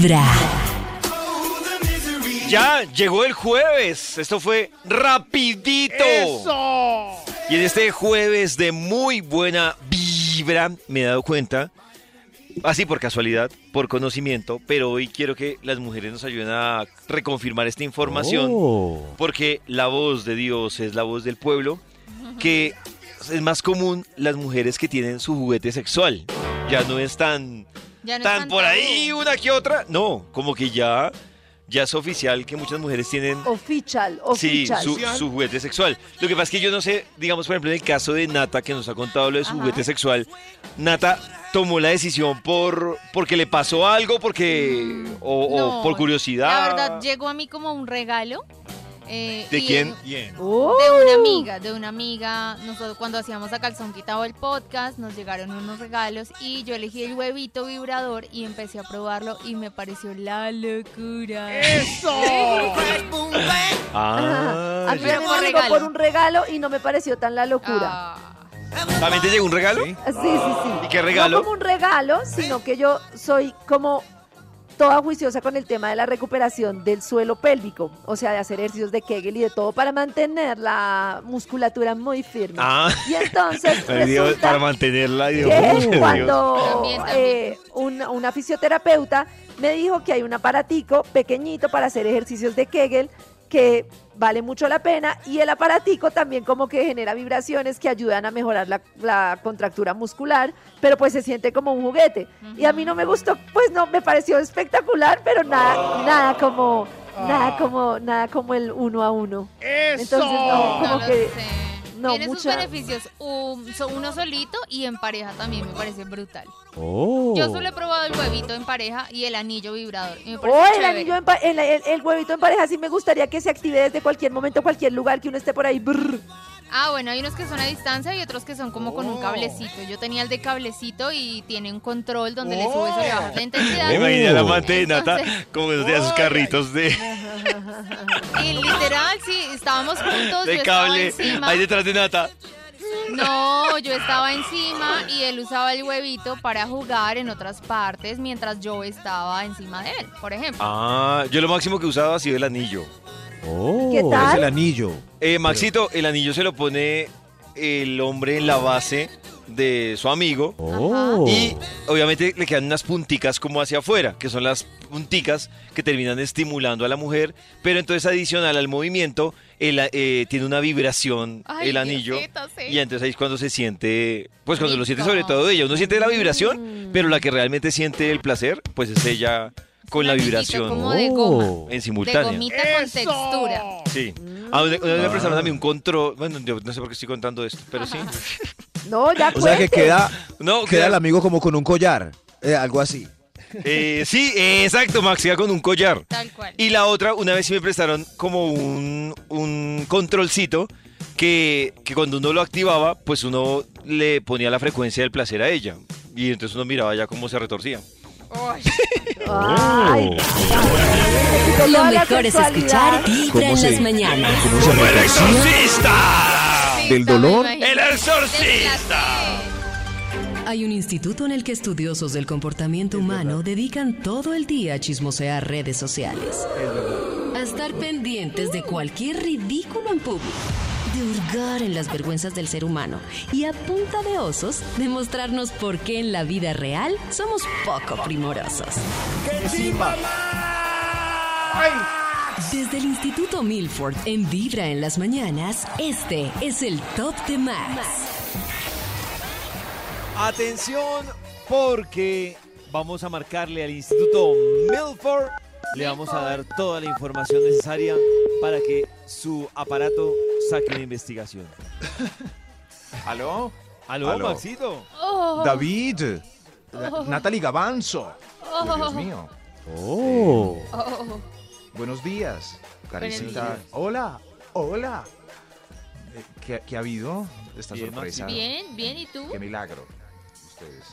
Vibra. Ya llegó el jueves. Esto fue rapidito. Y en este jueves de muy buena vibra me he dado cuenta, así por casualidad, por conocimiento, pero hoy quiero que las mujeres nos ayuden a reconfirmar esta información, Oh. porque la voz de Dios es la voz del pueblo, que es más común las mujeres que tienen su juguete sexual. Ya no es tan, Ya no tan por ahí tabú. una que otra. No, como que ya, ya es oficial que muchas mujeres tienen Oficial, Sí, oficial. su, su juguete sexual. Lo que pasa es que yo no sé, digamos, por ejemplo, en el caso de Nata, que nos ha contado lo de su Ajá. juguete sexual, Nata tomó la decisión por porque le pasó algo, porque o, o No, por curiosidad. La verdad, llegó a mí como un regalo. Eh, ¿De quién? Uh, De una amiga, de una amiga. Nosotros cuando hacíamos a calzón quitado el podcast, nos llegaron unos regalos y yo elegí el huevito vibrador y empecé a probarlo y me pareció la locura. Ah, a mí me llegó por un regalo y no me pareció tan la locura. Ah, ¿También te llegó un regalo? Sí, sí, sí. ¿Y qué regalo? No como un regalo, sino que yo soy como toda juiciosa con el tema de la recuperación del suelo pélvico, o sea, de hacer ejercicios de Kegel y de todo para mantener la musculatura muy firme. Ah, Y entonces Dios, para mantenerla, Dios. que cuando También, también. eh, una, una fisioterapeuta me dijo que hay un aparatico pequeñito para hacer ejercicios de Kegel que vale mucho la pena y el aparatico también como que genera vibraciones que ayudan a mejorar la, la contractura muscular, pero pues se siente como un juguete. Y a mí no me gustó, pues no, me pareció espectacular, pero nada, nada como, nada como, nada como el uno a uno. Entonces no, como que sé. No, Tiene sus beneficios, um, so- uno solito y en pareja también me parece brutal. Oh. Yo solo he probado el huevito en pareja y el anillo vibrador. Y me parece Oh, el chévere. anillo en pa- el, el- el huevito en pareja sí me gustaría que se active desde cualquier momento, cualquier lugar que uno esté por ahí. brr. Ah, bueno, hay unos que son a distancia y otros que son como con Oh. un cablecito. Yo tenía el de cablecito y tiene un control donde le subes o le bajas la intensidad. Me imaginé a la de Nata Entonces- como tenía sus carritos de, Y literal, sí, estábamos juntos, yo de estaba cable encima. ahí detrás de Nata. No, yo estaba encima y él usaba el huevito para jugar en otras partes mientras yo estaba encima de él, por ejemplo. Ah, yo lo máximo que usaba ha sido el anillo. Oh. ¿Qué tal? Es el anillo. Eh, Maxito, el anillo se lo pone el hombre en la base de su amigo Oh. y obviamente le quedan unas punticas como hacia afuera, que son las punticas que terminan estimulando a la mujer, pero entonces adicional al movimiento, el, eh, tiene una vibración Ay, el anillo Diosito, sí. y entonces ahí es cuando se siente, pues cuando lo siente sobre todo ella, uno siente la vibración, pero la que realmente siente el placer, pues es ella con la vibración como de goma. Oh. en De gomita con textura. Sí. A una, una vez me prestaron a mí un control. Bueno, yo no sé por qué estoy contando esto, pero sí. No, ya O sea que queda, No, queda el amigo como con un collar. eh, algo así. eh, sí, eh, exacto, Max, queda con un collar. Tal cual. Y la otra, una vez sí me prestaron como un, un controlcito que, que cuando uno lo activaba, pues uno le ponía la frecuencia del placer a ella. Y entonces uno miraba ya cómo se retorcía. Ay, Ay, Lo mejor es escuchar Vibra ¿Cómo en las mañanas. ¿Cómo se retorcía? exorcista! ¿Del dolor? ¡El exorcista! Hay un instituto en el que estudiosos del comportamiento humano dedican todo el día a chismosear redes sociales. A estar pendientes de cualquier ridículo en público. De hurgar en las vergüenzas del ser humano. Y a punta de osos, demostrarnos por qué en la vida real somos poco primorosos. Desde el Instituto Milford en Vibra en las mañanas, este es el Top de Max. Atención, porque vamos a marcarle al Instituto Milford. Le vamos a dar toda la información necesaria para que su aparato saque una investigación. ¿Aló? ¿Aló, Aló. Maxito? Oh, David. Na- Natalie Gavanzo. oh, Dios mío. Oh. oh. Buenos días, Karencita. días. Hola, hola. Eh, ¿Qué, qué ha habido? Esta Bien, sorpresa. Bien, bien, ¿y tú? Qué milagro. Ustedes,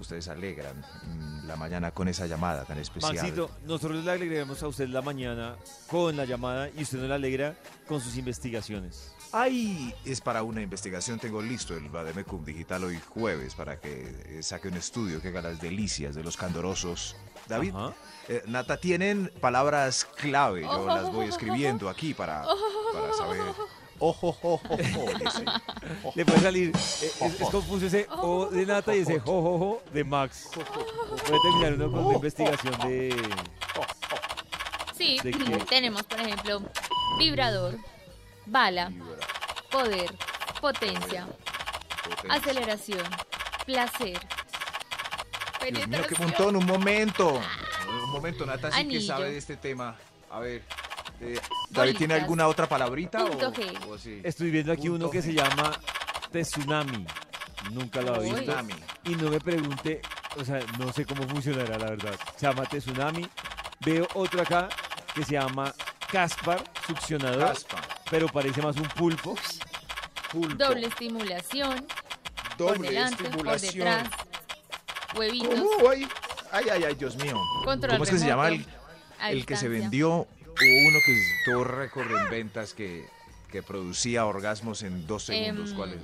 ustedes alegran mm, la mañana con esa llamada tan especial. Maxito, nosotros le alegraremos a usted la mañana con la llamada y usted nos la alegra con sus investigaciones. Ahí es para una investigación, tengo listo el Bademecum Digital hoy jueves para que eh, saque un estudio que haga las delicias de los candorosos. David, eh, Nata, tienen palabras clave, yo las voy escribiendo aquí para, para saber. Ojo, ojo, ojo. Le puede salir. eh, es, es confuso ese O de Nata y ese jojojo de Max. Puede terminar uno con una investigación de. Sí, ¿De qué? tenemos, por ejemplo, vibrador, bala, poder, potencia, aceleración, placer, Dios mío, qué penetración. montón, un momento. Un momento, Nata sí que sabe de este tema. A ver, eh, ¿David tiene alguna otra palabrita? Punto o, G. o así? Estoy viendo aquí Punto uno que G. se llama Tsunami. Nunca lo había Uy. visto. Tsunami. Y no me pregunte, o sea, no sé cómo funcionará, la verdad. Se llama Tsunami. Veo otro acá que se llama Caspar, succionador, Caspa, pero parece más un pulpo. pulpo, Doble estimulación, por doble delante, por detrás, huevitos, ay, ay, ay, Dios mío. control ¿Cómo es que se llama el, a el que se distancia. vendió? Hubo uno que tuvo récord en ventas que, que producía orgasmos en dos segundos. Em, ¿Cuál es?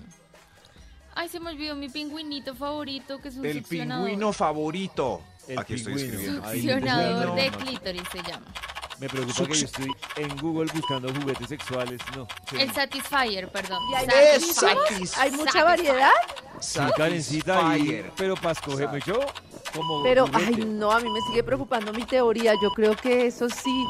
Ay, se me olvidó mi pingüinito favorito, que es un El succionador. pingüino favorito. El Aquí estoy pingüino. escribiendo. Succionador no, de clítoris se llama. Me preocupa que yo estoy en Google buscando juguetes sexuales. No. El Satisfyer, perdón. ¿Y hay Satisfyer. ¿Hay mucha variedad? Sí, Karencita, y- Satisfyer. pero para escoger, me yo como Pero, juguete. ay, no, a mí me sigue preocupando mi teoría. Yo creo que eso sí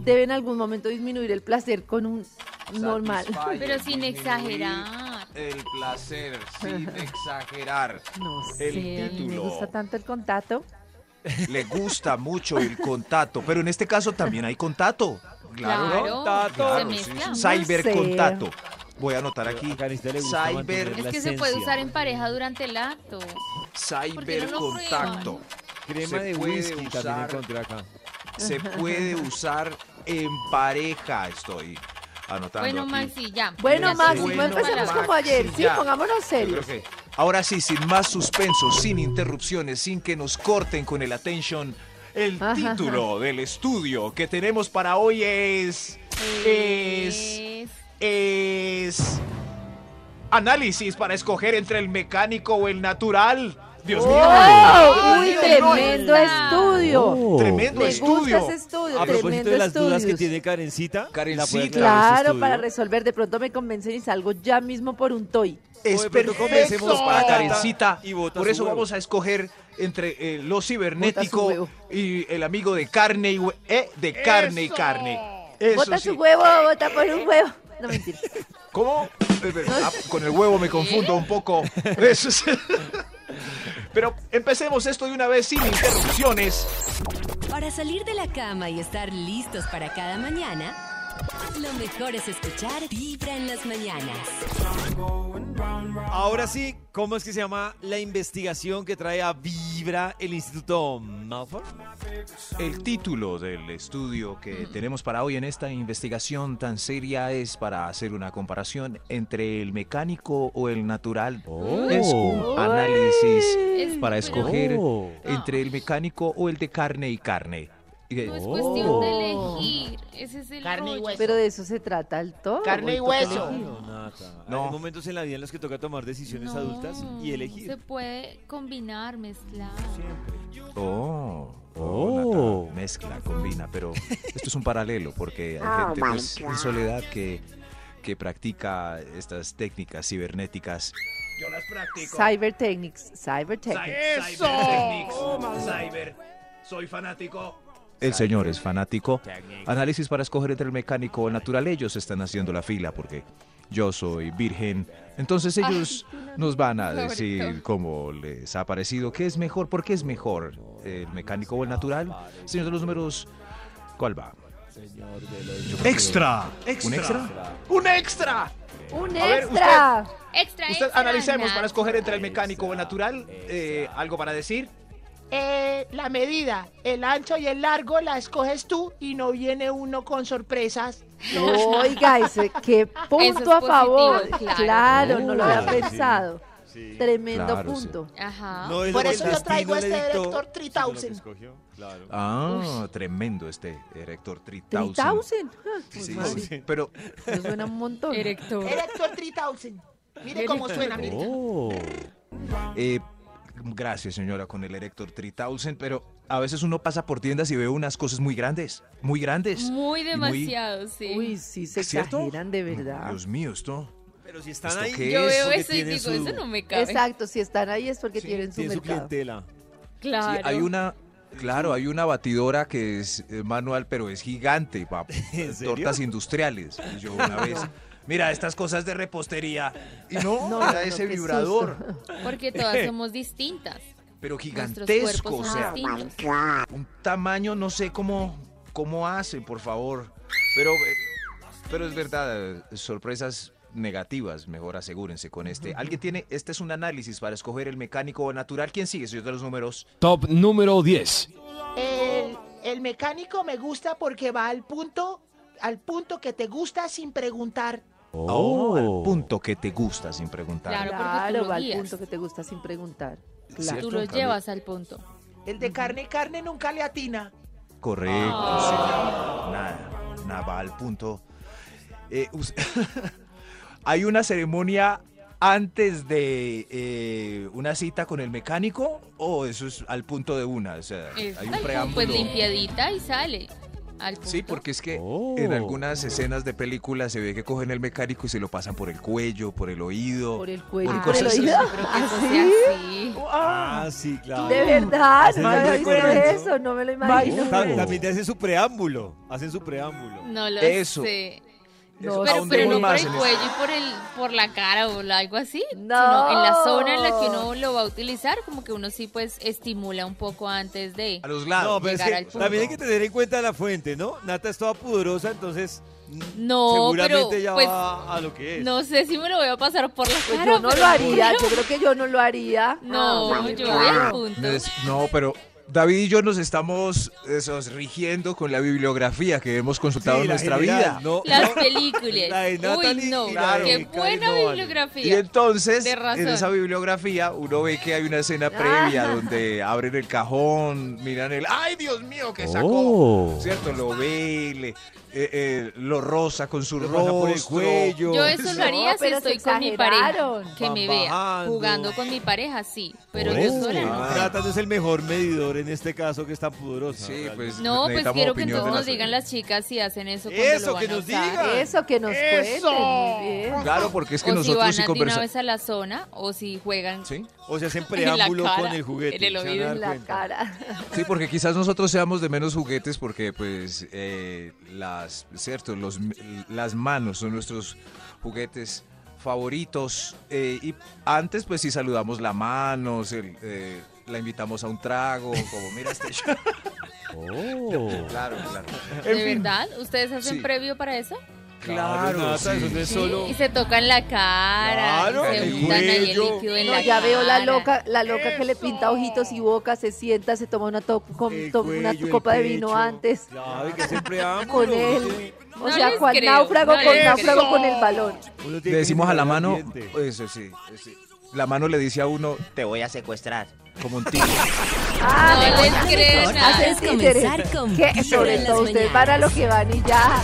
debe en algún momento disminuir el placer con un normal. Pero sin exagerar. El placer, sin exagerar. No El sé, me título. gusta tanto el contacto. Le gusta mucho el contacto, pero en este caso también hay contacto. Claro, Claro, Contacto. Claro. No Cybercontacto. Voy a anotar aquí. A Cyber, Es que se puede usar en pareja durante el acto. ¿Por qué no lo cybercontacto. Crema se de puede whisky también usar. encontré acá. Se puede usar en pareja. Estoy anotando Bueno, aquí. Maxi, ya. Bueno, Maxi, no empecemos Maxi, como ayer. Sí, pongámonos serios. que- Ahora sí, sin más suspenso, sin interrupciones, sin que nos corten con el attention, el Ajá, título del estudio que tenemos para hoy. Es... Es- Es... Análisis para escoger entre el mecánico o el natural. Dios ¡Oh! mío. ¡Uy, Dios tremendo estudio! Oh. Tremendo Me estudio. gusta ese estudio, A propósito tremendo de las dudas que tiene Karencita, Karencita. su Claro, para resolver, de pronto me convencen y salgo ya mismo por un toy. Es O de pronto perfecto comencemos para Karencita. y bota Por eso vamos a escoger entre eh, lo cibernético y el amigo de carne y eh, de carne y carne. Eso Bota sí. su huevo, bota por un huevo. No, mentira. ¿Cómo? Ah, con el huevo me confundo un poco. Eso sí. Pero empecemos esto de una vez sin interrupciones. Para salir de la cama y estar listos para cada mañana, lo mejor es escuchar Vibra en las mañanas. Ahora sí, ¿cómo es que se llama la investigación que trae a Vibra el Instituto Malfoy? El título del estudio que tenemos para hoy en esta investigación tan seria es para hacer una comparación entre el mecánico o el natural. Oh. Es un análisis Es- para escoger Oh. entre el mecánico o el de carne y carne. Y- No es Oh. cuestión de elegir. Ese es el Carne y hueso. Pero de eso se trata el todo. Carne y hueso. No. Hay momentos en la vida en los que toca tomar decisiones No, adultas y elegir. Se puede combinar, mezclar. Oh, Oh. oh, Nata, mezcla, combina, pero esto es un paralelo porque hay gente pues, en soledad que, que practica estas técnicas cibernéticas. Yo las practico. Cyber Technics, Cyber Technics. ¡Eso! Cyber. Soy fanático. El señor es fanático. Análisis para escoger entre el mecánico o el natural. Ellos están haciendo la fila porque yo soy virgen. Entonces ellos nos van a favorito. decir cómo les ha parecido, qué es mejor, por qué es mejor, el mecánico o el natural. Señor de los números, ¿cuál va? Extra. ¿Un extra? ¡Un extra! ¡Un A ver, extra! Extra, Usted extra, analicemos para escoger entre el mecánico o el natural. Eh, ¿Algo para decir? Eh, la medida, el ancho y el largo la escoges tú y no viene uno con sorpresas. Oiga, ese, qué punto es a favor. positivo, Claro, claro. no lo había sí. pensado. Tremendo Claro, sí. punto. Ajá. No Por eso yo traigo este dictó, que 3000. escogió, Claro. Ah, tremendo este Erector 3000. 3000. Ah, pues, Sí, madre, sí, pero eso suena un montón. Erector. Erector 3000. Mire cómo suena, mire. Oh. Eh, gracias, señora, con el Erector 3000, pero a veces uno pasa por tiendas y ve unas cosas muy grandes, muy grandes. Muy demasiado, sí. Uy, sí, se ¿Cierto? exageran de verdad. Dios mío, esto. Pero si están ¿Esto ahí, Yo es? veo eso y digo, su- eso no me cabe. Exacto, si están ahí es porque Sí, tienen su tiene su mercado. clientela. Claro. Sí, hay una, claro, hay una batidora que es eh, manual, pero es gigante, pa- ¿En serio? tortas industriales. Y yo una vez, mira, estas cosas de repostería. Y no, No, era ese vibrador, Porque todas somos distintas. pero gigantesco, o sea, distintos. un tamaño, no sé cómo, cómo hacen, por favor. Pero, pero es verdad, sorpresas negativas, mejor asegúrense con este. ¿Alguien tiene, este es un análisis para escoger el mecánico natural? ¿Quién sigue, señor de los números? Top número 10. El, el mecánico me gusta porque va al punto, al punto que te gusta sin preguntar. Oh, al punto que te gusta sin preguntar. Claro, porque tú Claro, lo va al guías. punto que te gusta sin preguntar. Claro. Tú lo llevas al punto. El de carne, carne nunca le atina. Correcto, sí. Nada, nada, va al punto. Eh, ¿Hay una ceremonia antes de eh, una cita con el mecánico o eso es al punto de una? O sea, Es hay un preámbulo. Pues limpiadita y sale. Al punto. Sí, porque es que Oh. en algunas escenas de películas se ve que cogen el mecánico y se lo pasan por el cuello, por el oído. Por el cuello, Por y por el cosas oído. Creo que eso ¿Ah, sí? así. Ah, sí, claro. De verdad, no el había visto eso, no me lo imagino. Ta- También te hacen su preámbulo. Hacen su preámbulo. No lo Eso. sé. No, Pero, no por el cuello y por, el, por la cara o algo así. No. Sino en la zona en la que uno lo va a utilizar, como que uno sí pues estimula un poco antes de... A los No, lados. pero es que al punto. también hay que tener en cuenta la fuente, ¿no? Nata es toda pudorosa, entonces mm, No, seguramente pero, ya pues, va a lo que es. No sé si me lo voy a pasar por la Pues cara. yo no lo haría, yo creo que yo no lo haría. No, Ah, yo voy al punto. No, no, pero David y yo nos estamos esos, rigiendo con la bibliografía que hemos consultado Sí, en nuestra general, vida. no- Las no- películas. La de Uy, no, de qué buena vale. Y bibliografía. entonces, en esa bibliografía, uno ve que hay una escena previa donde abren el cajón, miran el, ¡ay, Dios mío, que sacó! Oh. ¿Cierto? Lo ve, le- eh, eh, lo rosa con su pasa por el cuello. Yo eso lo haría No, si estoy con mi pareja. Que me vea. bajando. Jugando con mi pareja, sí. Pero yo eso. sola no. Ah. No es el mejor medidor en este caso que está pudorosa. Sí, pues No, pues quiero que entonces nos digan las chicas si hacen eso Eso, lo van que nos digan. Eso, que nos cuenten, bien. Claro, porque es que o si nosotros van de una vez a la zona o si juegan ¿Sí? O se hacen preámbulo cara, con el juguete. en el oído, En la cuenta. cara. Sí, porque quizás nosotros seamos de menos juguetes porque pues eh, las, cierto, los, las manos son nuestros juguetes favoritos eh, y antes pues sí saludamos la mano, se- eh, la invitamos a un trago, como mira este show. Oh. Claro, claro. ¿De verdad? ¿Ustedes hacen Sí. previo para eso? Claro, sí. eso Sí. Y se tocan la cara, Claro, y se el untan ahí el cuello. líquido en No, la ya veo la loca, la loca que le pinta ojitos y boca, se sienta, se toma una, com- toma una cuello, copa de vino antes. Claro, que. Con él. O No sea, cual creo, náufrago no con náufrago creo. con el balón. Le decimos a la mano, eso sí, sí. La mano le dice a uno, te voy a secuestrar, como un tigre. Ah, No les creo Sobre todo ustedes van a lo que van y ya.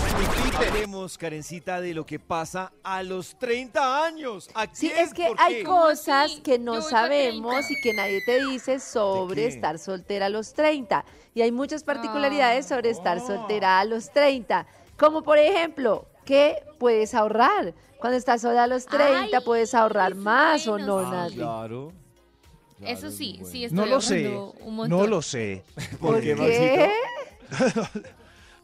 Hablemos, Karencita, de lo que pasa a los 30 años. ¿A Sí, quién? es que ¿Por hay qué? cosas que no sabemos 30. y que nadie te dice sobre estar soltera a los 30. Y hay muchas particularidades sobre estar Ah. soltera a los 30. Como por ejemplo, ¿qué puedes ahorrar? Cuando estás sola a los 30, Ay, ¿puedes ahorrar más o no, sí. Nati? Claro. Claro, Eso es sí, bueno. sí estoy No lo sé, ahorrando un montón. no lo sé. ¿Por qué, qué? Maxito?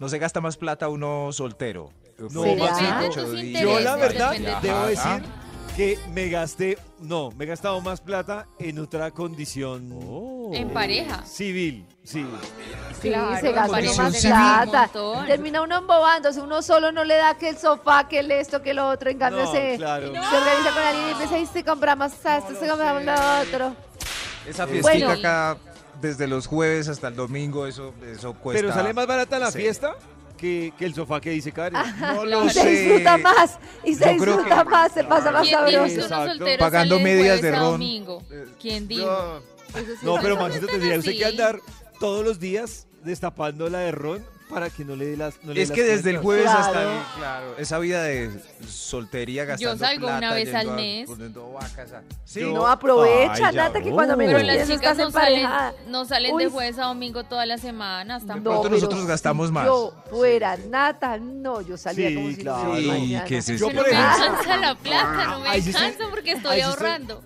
No se gasta más plata uno soltero. No, ¿Será? Depende de tus Yo la verdad depende de debo decir que me gasté, no, me he gastado más plata en otra condición En pareja. civil, sí. Sí, Claro, se gasta uno más civil. plata. Un. Termina uno embobándose, uno solo no le da que el sofá, que el esto, que lo otro. En cambio, No, se, claro. se organiza con alguien y empieza y se compramos esto, se compramos lo otro. Esa Bueno. fiestica acá, desde los jueves hasta el domingo, eso, eso cuesta. Pero sale más barata la Sí. fiesta. Que, que el sofá que dice Karen. No Claro. Y se disfruta más, y se Yo creo disfruta que- más, se pasa más ¿Quién dijo sabroso. Pagando medias de ron. domingo? ¿Quién dijo? No. Sí No, pero. Maxito No tendría usted que andar todos los días destapando la de ron para que no le dé las no le Es las que desde el jueves Claro. hasta el, claro, esa vida de soltería gastando salgo una plata, vez yendo al mes. a- Sí, Yo- No, aprovecha, Ay, Nata, que cuando menos Pero las chicas estás no salen, no salen Uy, de jueves a domingo todas las semanas De tampoco. pronto pero nosotros gastamos si más. Yo fuera Nata, no, yo salía Sí, como si claro. no Sí, mañana. que se Yo, Pero por me alcanza la plata, no me alcanza porque estoy ahorrando.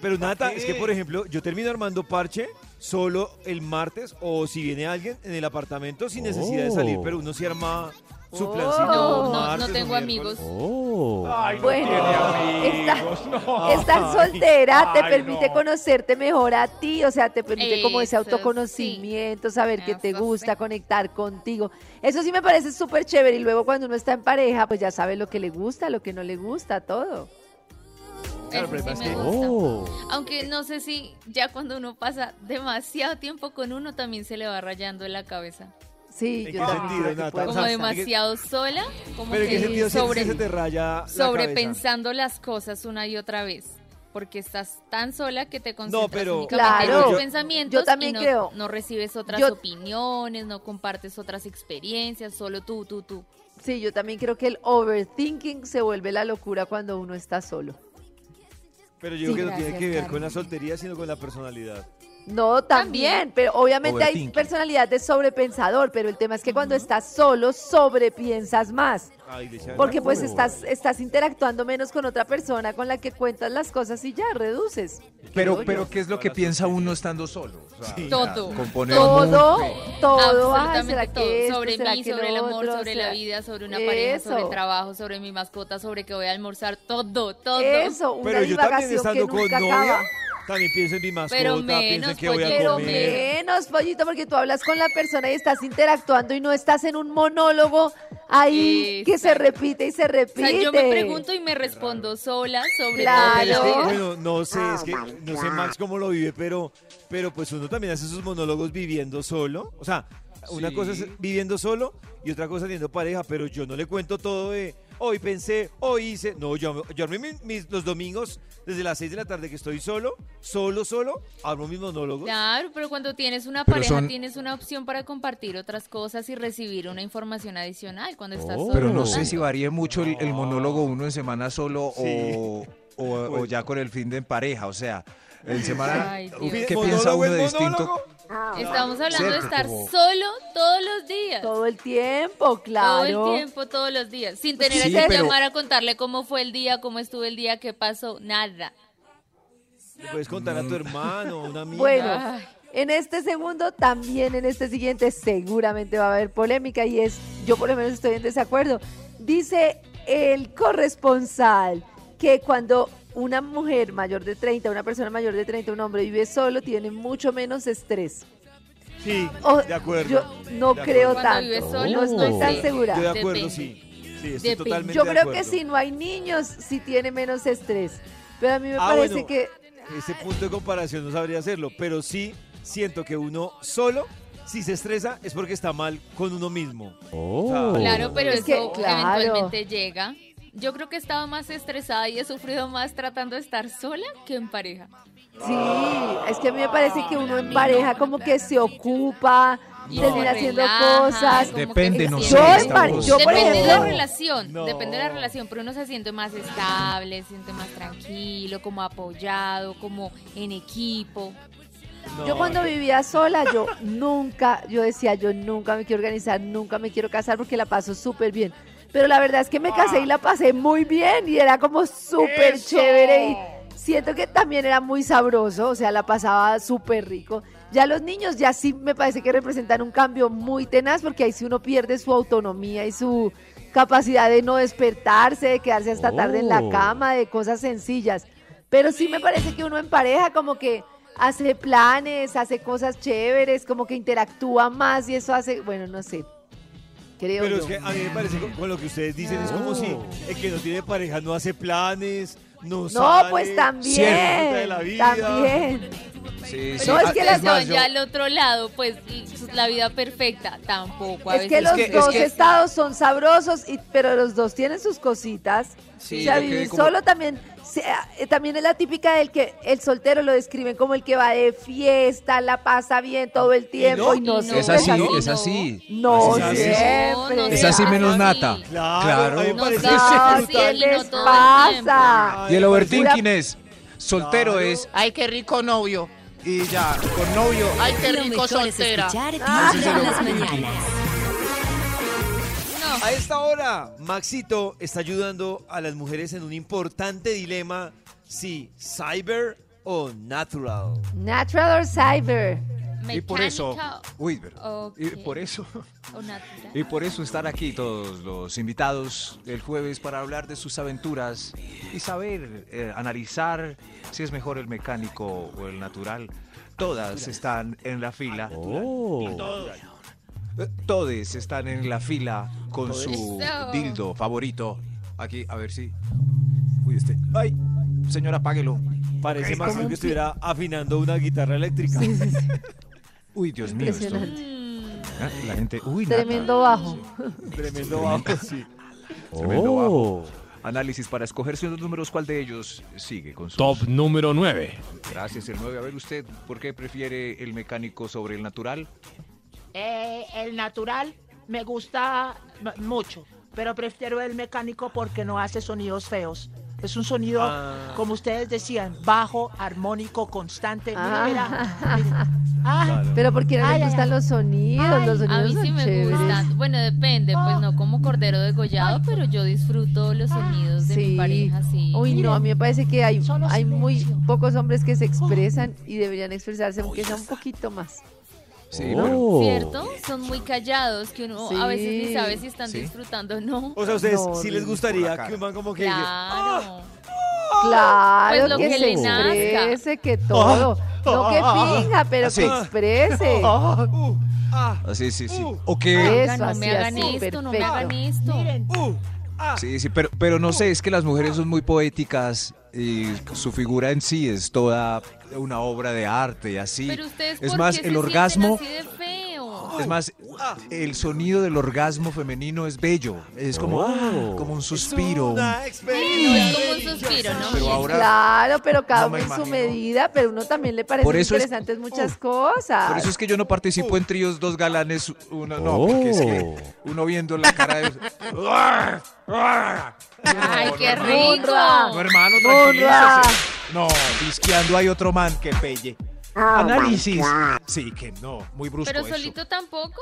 Pero Nata, ¿Por es que qué? por ejemplo, yo termino armando parche solo el martes o si viene alguien en el apartamento sin necesidad de salir, Oh. pero uno sí arma su Oh. plancito. No, no, martes no o tengo amigos. Bueno, esta- estar soltera te permite conocerte mejor a ti, o sea, te permite como ese sí. autoconocimiento, saber qué te gusta, sí. conectar contigo. Eso sí me parece súper chévere y luego cuando uno está en pareja, pues ya sabe lo que le gusta, lo que no le gusta, todo. Sí gusta. Aunque no sé si ya cuando uno pasa demasiado tiempo con uno también se le va rayando en la cabeza. Sí, Como demasiado sola, como Pero en qué sentido sobre, se te raya la sobrepensando las cosas una y otra vez. Porque estás tan sola que te concentras pero- únicamente Claro. en tus Yo- pensamientos yo también y no, creo. no recibes otras Yo- opiniones, no compartes otras experiencias, solo tú, tú, tú. Sí, yo también creo que el overthinking se vuelve la locura cuando uno está solo. Pero yo creo Sí, que no tiene que ver Karen. con la soltería, sino con la personalidad. No, también, También. pero obviamente hay personalidad de sobrepensador, pero el tema es que cuando estás solo sobrepiensas más, Ay, porque pues estás estás interactuando menos con otra persona con la que cuentas las cosas y ya reduces. Pero, pero. ¿qué es lo que piensa uno estando solo? O sea, Sí. Todo. componer todo, todo, Absolutamente ¿será todo. que esto? sobre ¿Será mí, que sobre el amor, otro? sobre ¿Será- la vida, sobre una pareja, sobre el trabajo, sobre mi mascota, sobre que voy a almorzar, todo, todo. Eso, una Pero yo también divagación que estando con nunca novia, acaba. También pienso en mi mascota, Pero pienso en menos, qué voy a pollito, Pero comer. menos, pollito, porque tú hablas con la persona y estás interactuando y no estás en un monólogo ahí que se repite y se O repite. sea, yo me pregunto y me respondo sola sobre Claro. Es que, bueno, no sé, es que no sé Max cómo lo vive, pero, pero pues uno también hace sus monólogos viviendo solo. O sea, una Sí. cosa es viviendo solo y otra cosa teniendo pareja, pero yo no le cuento todo de hoy pensé, hoy hice. No, yo, yo armé mis, mis- los domingos desde las 6 de la tarde que estoy solo, solo, solo, armo mis monólogos. Claro, pero cuando tienes una Pero pareja son- tienes una opción para compartir otras cosas y recibir una información adicional cuando estás solo. Pero no sé si varíe mucho el, el monólogo uno en semana solo Sí. o, o- o ya con el fin de en pareja. O sea, en semana, Ay. ¿qué ¿Monólogo piensa uno de distinto? monólogo? Estamos hablando de estar como- solo todos los días. Todo el tiempo, claro. Todo el tiempo, todos los días. Sin tener Sí, que pero- llamar a contarle cómo fue el día, cómo estuvo el día, qué pasó, nada. Le puedes contar a tu hermano, una amiga. Bueno, Ay. en este segundo, también en este siguiente, seguramente va a haber polémica y es, yo por lo menos estoy en desacuerdo. Dice el corresponsal que cuando una mujer mayor de 30, una persona mayor de 30, un hombre vive solo, tiene mucho menos estrés. Sí, O- de acuerdo. Yo no creo tanto, solo, no estoy tan segura. Yo de acuerdo, Depende. sí. Sí, estoy Depende. totalmente Yo de creo que si no hay niños, sí tiene menos estrés. Pero a mí me Ah, parece bueno. que Ese punto de comparación no sabría hacerlo, pero sí siento que uno solo, si se estresa, es porque está mal con uno mismo. O sea, Claro, pero Es eso que, claro. eventualmente llega. Yo creo que he estado más estresada y he sufrido más tratando de estar sola que en pareja. Sí, es que a mí me parece que uno en pareja como que se ocupa, Y termina haciendo cosas. Depende, no sé, Yo por depende de la relación, No. depende de la relación, pero uno se siente más estable, se siente más tranquilo, como apoyado, como en equipo. no. Yo cuando vivía sola, yo nunca, yo decía, yo nunca me quiero organizar, nunca me quiero casar porque la paso súper bien. Pero la verdad es que me casé y la pasé muy bien y era como súper chévere y siento que también era muy sabroso, o sea, la pasaba súper rico. Ya los niños ya sí me parece que representan un cambio muy tenaz porque ahí sí uno pierde su autonomía y su capacidad de no despertarse, de quedarse hasta tarde en la Oh. cama, de cosas sencillas. Pero sí me parece que uno en pareja como que hace planes, hace cosas chéveres, como que interactúa más y eso hace, bueno, no sé. Creo Pero yo. es que a mí me parece con, con lo que ustedes dicen es como si el que no tiene pareja no hace planes, no No, sale, pues disfruta de también, la vida. también. Sí, sí. Pero No, es Ah, que las yo- ya al otro lado, pues la vida perfecta tampoco. A Es que los que- es dos que- estados son sabrosos, y, pero los dos tienen sus cositas. Sí, o sea, vivir como- solo también, también es la típica del que el soltero lo describen como el que va de fiesta, la pasa bien todo el tiempo y no, Y no. siempre Es así, no. es así. No Es así. siempre. No, no Es así Ah, menos nata. Claro, No, No, sí, brutal. ¿qué y no les pasa? Y el Ay, overthinking es soltero Claro. es Ay, qué rico novio. y ya con novio. Ay, qué rico soltera. escuchar Ah, las mañanas. A esta hora, Maxito está ayudando a las mujeres en un importante dilema, si cyber o natural. Natural or cyber. Y por eso, uy, pero- y por eso, y por eso están aquí todos los invitados el jueves para hablar de sus aventuras y saber eh, analizar si es mejor el mecánico o el natural. Todas están en la fila. Eh, Todos están en la fila con su Eso. dildo favorito. Aquí, a ver si. Uy, este. ¡Ay! Señora, apáguelo. Parece más que estuviera afinando una guitarra eléctrica. Uy, Dios mío. esto- Ah, La gente. Uy, nada. Tremendo bajo. Tremendo bajo, sí. Tremendo Oh. bajo. Análisis para escoger si los números, ¿cuál de ellos sigue con sus... Top número 9. Gracias, el 9. A ver usted, ¿por qué prefiere el mecánico sobre el natural? Eh, el natural me gusta mucho, pero prefiero el mecánico porque no hace sonidos feos. Es un sonido, Ah. como ustedes decían, bajo, armónico, constante. Mire, Ah. mira. Ah, Claro. Pero porque no Ay, les ay, gustan ay. los sonidos, Ay, los A sonidos mí sí son me chéveres. gustan. Bueno, depende, pues no como cordero degollado, pero yo disfruto los sonidos de mi pareja, sí. Uy, no, a mí me parece que hay, hay muy pocos hombres que se expresan y deberían expresarse aunque sea un poquito más. Sí, Oh. ¿Cierto? Son muy callados, que uno a veces ni Sí. sabe si están Sí. disfrutando o no. O sea, a ustedes No, sí les gustaría que un man como que Claro. Claro, Pues lo que, que se le nazca. exprese, que todo. No que finja, pero Así. que exprese. uh, ah, Ah, sí, sí, sí. Uh. O que... Eso, no así, me hagan así, esto, no me perfecto. hagan esto. miren, uh, ah. Sí, sí, pero, pero no sé, es que las mujeres son muy poéticas y su figura en sí es toda una obra de arte y así. Pero ustedes, es ¿por más, qué el se orgasmo... así de feo? Es más, el sonido del orgasmo femenino es bello. Es como, Oh. ah, como un suspiro. Una es como un religiosa. suspiro, ¿no? Pero ahora, Claro, pero cada No uno en su medida, pero uno también le parece Por eso es- interesantes muchas cosas. por eso es que yo no participo en tríos dos galanes, uno no, Oh. porque es que uno viendo la cara de... Ay, qué no, rico. No, hermano, Monra. tranquilícese. No, disqueando hay otro man que pelle. Análisis. Sí, que no, muy brusco Pero eso. solito tampoco.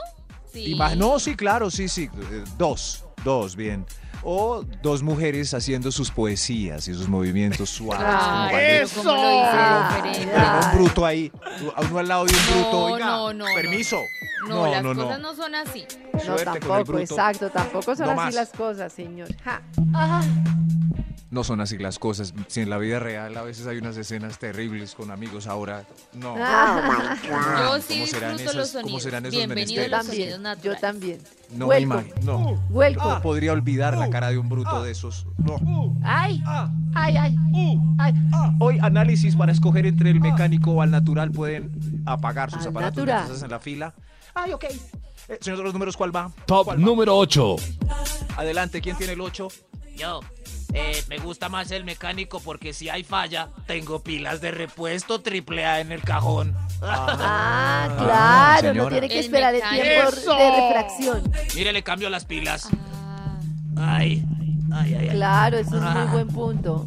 Sí. Ima- no, sí, claro, sí, sí. eh, Dos, dos, bien. O dos mujeres haciendo sus poesías y sus movimientos suaves. pero Ah, diferente. Pero un bruto ahí, a uno al lado de un bruto. No, oiga, no, no, no. permiso. No, las cosas no son así. No, Suerte tampoco, exacto, tampoco son No así las cosas, señor. Ja. No son así las cosas. Si en la vida real a veces hay unas escenas terribles con amigos, ahora no. Ah, Yo sí ¿Cómo serán disfruto esos- los cómo serán esos Bienvenidos yo menesteres? los sonidos también, yo naturales. también. No me Welcome. imagino. No. Welcome. No podría olvidar la cara de un bruto de esos. No. ay, Ah, ay, ay, ay. Hoy análisis para escoger entre el mecánico o al natural. Pueden apagar sus Al aparatos natural. mientras hacen la fila. Ay, ok. Eh, señor de los números, ¿cuál va? Top ¿Cuál va? número 8. Adelante, ¿quién tiene el 8? Yo, eh, me gusta más el mecánico porque si hay falla, tengo pilas de repuesto triple A en el cajón. Ah, claro, no tiene que El esperar el tiempo ¡Eso! de refracción. Mire, le cambio las pilas. Ah, Ay, ay, ay, ay. Claro, eso es muy buen punto.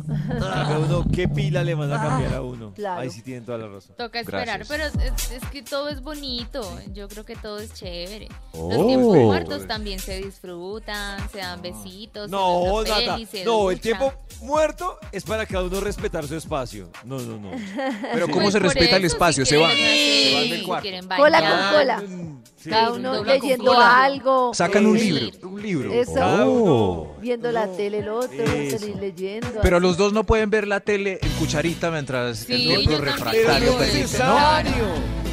Uno, ¿qué pila le van a cambiar a uno? Claro. Ahí sí tienen toda la razón. toca esperar, Gracias. pero es, que todo es bonito. Yo creo que todo es chévere. Oh. Los tiempos muertos también se disfrutan, se dan besitos. No, peli, se no, el tiempo muerto es para cada uno respetar su espacio. No, no, no. Pero Sí. ¿cómo Pues se respeta el espacio? si Se van. Se del cuarto. Cola con cola. Sí. Cada uno leyendo algo. Sacan un eh, libro. Un libro. Eso. Cada uno. Viendo la tele el otro, salir leyendo. Pero así. los dos no pueden ver la tele en cucharita mientras Sí, el. Pero refractario no es permite, ¿no? necesario.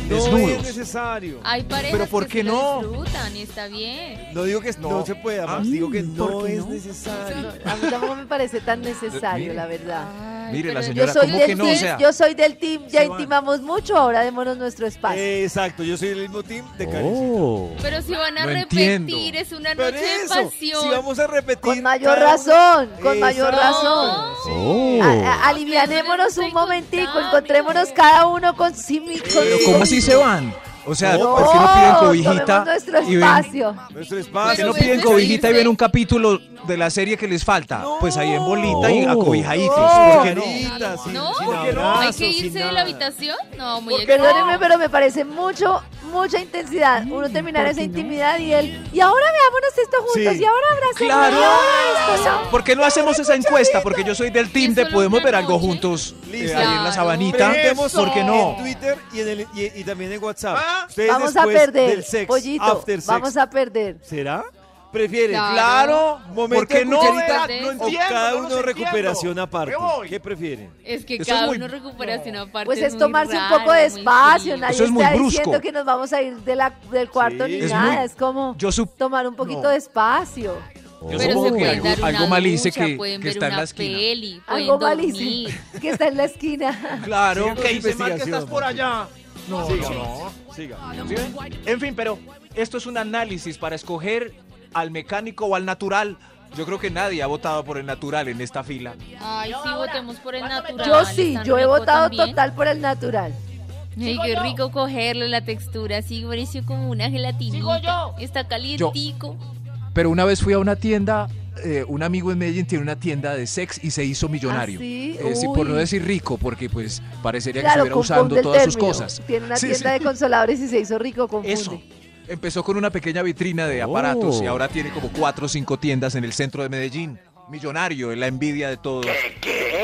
No Desnudos. es necesario. Hay parejas Pero ¿por que qué lo no? disfrutan y está bien. No digo que no, No. se pueda, Ah, digo que ¿por no qué es no? necesario. No, a mí tampoco me parece tan necesario, la verdad. Mire, la señora, yo soy, ¿cómo del que no? team, O sea, yo soy del team, ya van. intimamos mucho, ahora démonos nuestro espacio. Exacto, yo soy del mismo team de oh. Pero si van a No repetir, entiendo. es una noche de pasión. si vamos a repetir. Con mayor razón, con mayor razón. sí. Oh. A- alivianémonos un momentico, encontrémonos cada uno con sí mi- con Pero su- ¿cómo así se van? O sea, No, ¿por qué no piden cobijita nuestro y ven, espacio. Nuestro ¿por qué espacio. no piden cobijita y ven un capítulo de la serie que les falta? No. Pues ahí en bolita y Oh. acobijaditos. No. ¿Por qué no? ¿No? sin ¿Por qué no? ¿Hay que irse de la habitación? No, muy Perdónenme, pero me parece mucho, mucha intensidad. Uno terminar esa intimidad y él, y ahora veámonos esto juntos, Sí. y ahora abracemos, Claro. ¿Por qué no hacemos esa encuesta? Porque yo soy del team ¿Y de podemos ver algo juntos eh, Listo. ahí en la sabanita. ¿Por qué no? En Twitter y, en el- y- y también en WhatsApp. Ah. Ustedes Vamos a perder, del sex, pollito, after sex, vamos a perder. ¿Será? ¿Prefieren? Claro. Claro, Momento ¿por qué de no? cucharita o no entiendo, cada no uno los recuperación entiendo. aparte. Voy. ¿Qué prefieren? Es que Eso cada es muy- uno recuperación aparte. Pues es muy tomarse un raro, poco de muy espacio, frío. nadie Eso es muy está brusco. diciendo que nos vamos a ir de la, del cuarto Sí. ni Es nada, muy- es como Yo sup- tomar un poquito No. de espacio. Yo Pero supongo que pueden algo, dar una algo mal hice ducha, que, pueden que ver está en una la esquina. peli, pueden Algo dormir. malísimo, que está en la esquina. Claro. ¿Qué hice mal que estás por allá? No, Siga, no. Siga. En fin, pero esto es un análisis para escoger al mecánico o al natural. Yo creo que nadie ha votado por el natural en esta fila. Ay, sí, votemos por el natural. Yo sí, yo he rico votado también. total por el natural. Ay, qué rico cogerlo, la textura así pareció como una gelatina. Sigo yo. Está calientico. Pero una vez fui a una tienda, eh, un amigo en Medellín tiene una tienda de sex y se hizo millonario. ¿Ah, sí? Eh, sí, por no decir rico, porque pues parecería que Claro, estuviera confunde usando el todas sus término. cosas. Tiene una Sí, tienda sí. de consoladores y se hizo rico, confunde. Eso. Empezó con una pequeña vitrina de aparatos y ahora tiene como cuatro o cinco tiendas en el centro de Medellín. Millonario, en la envidia de todos.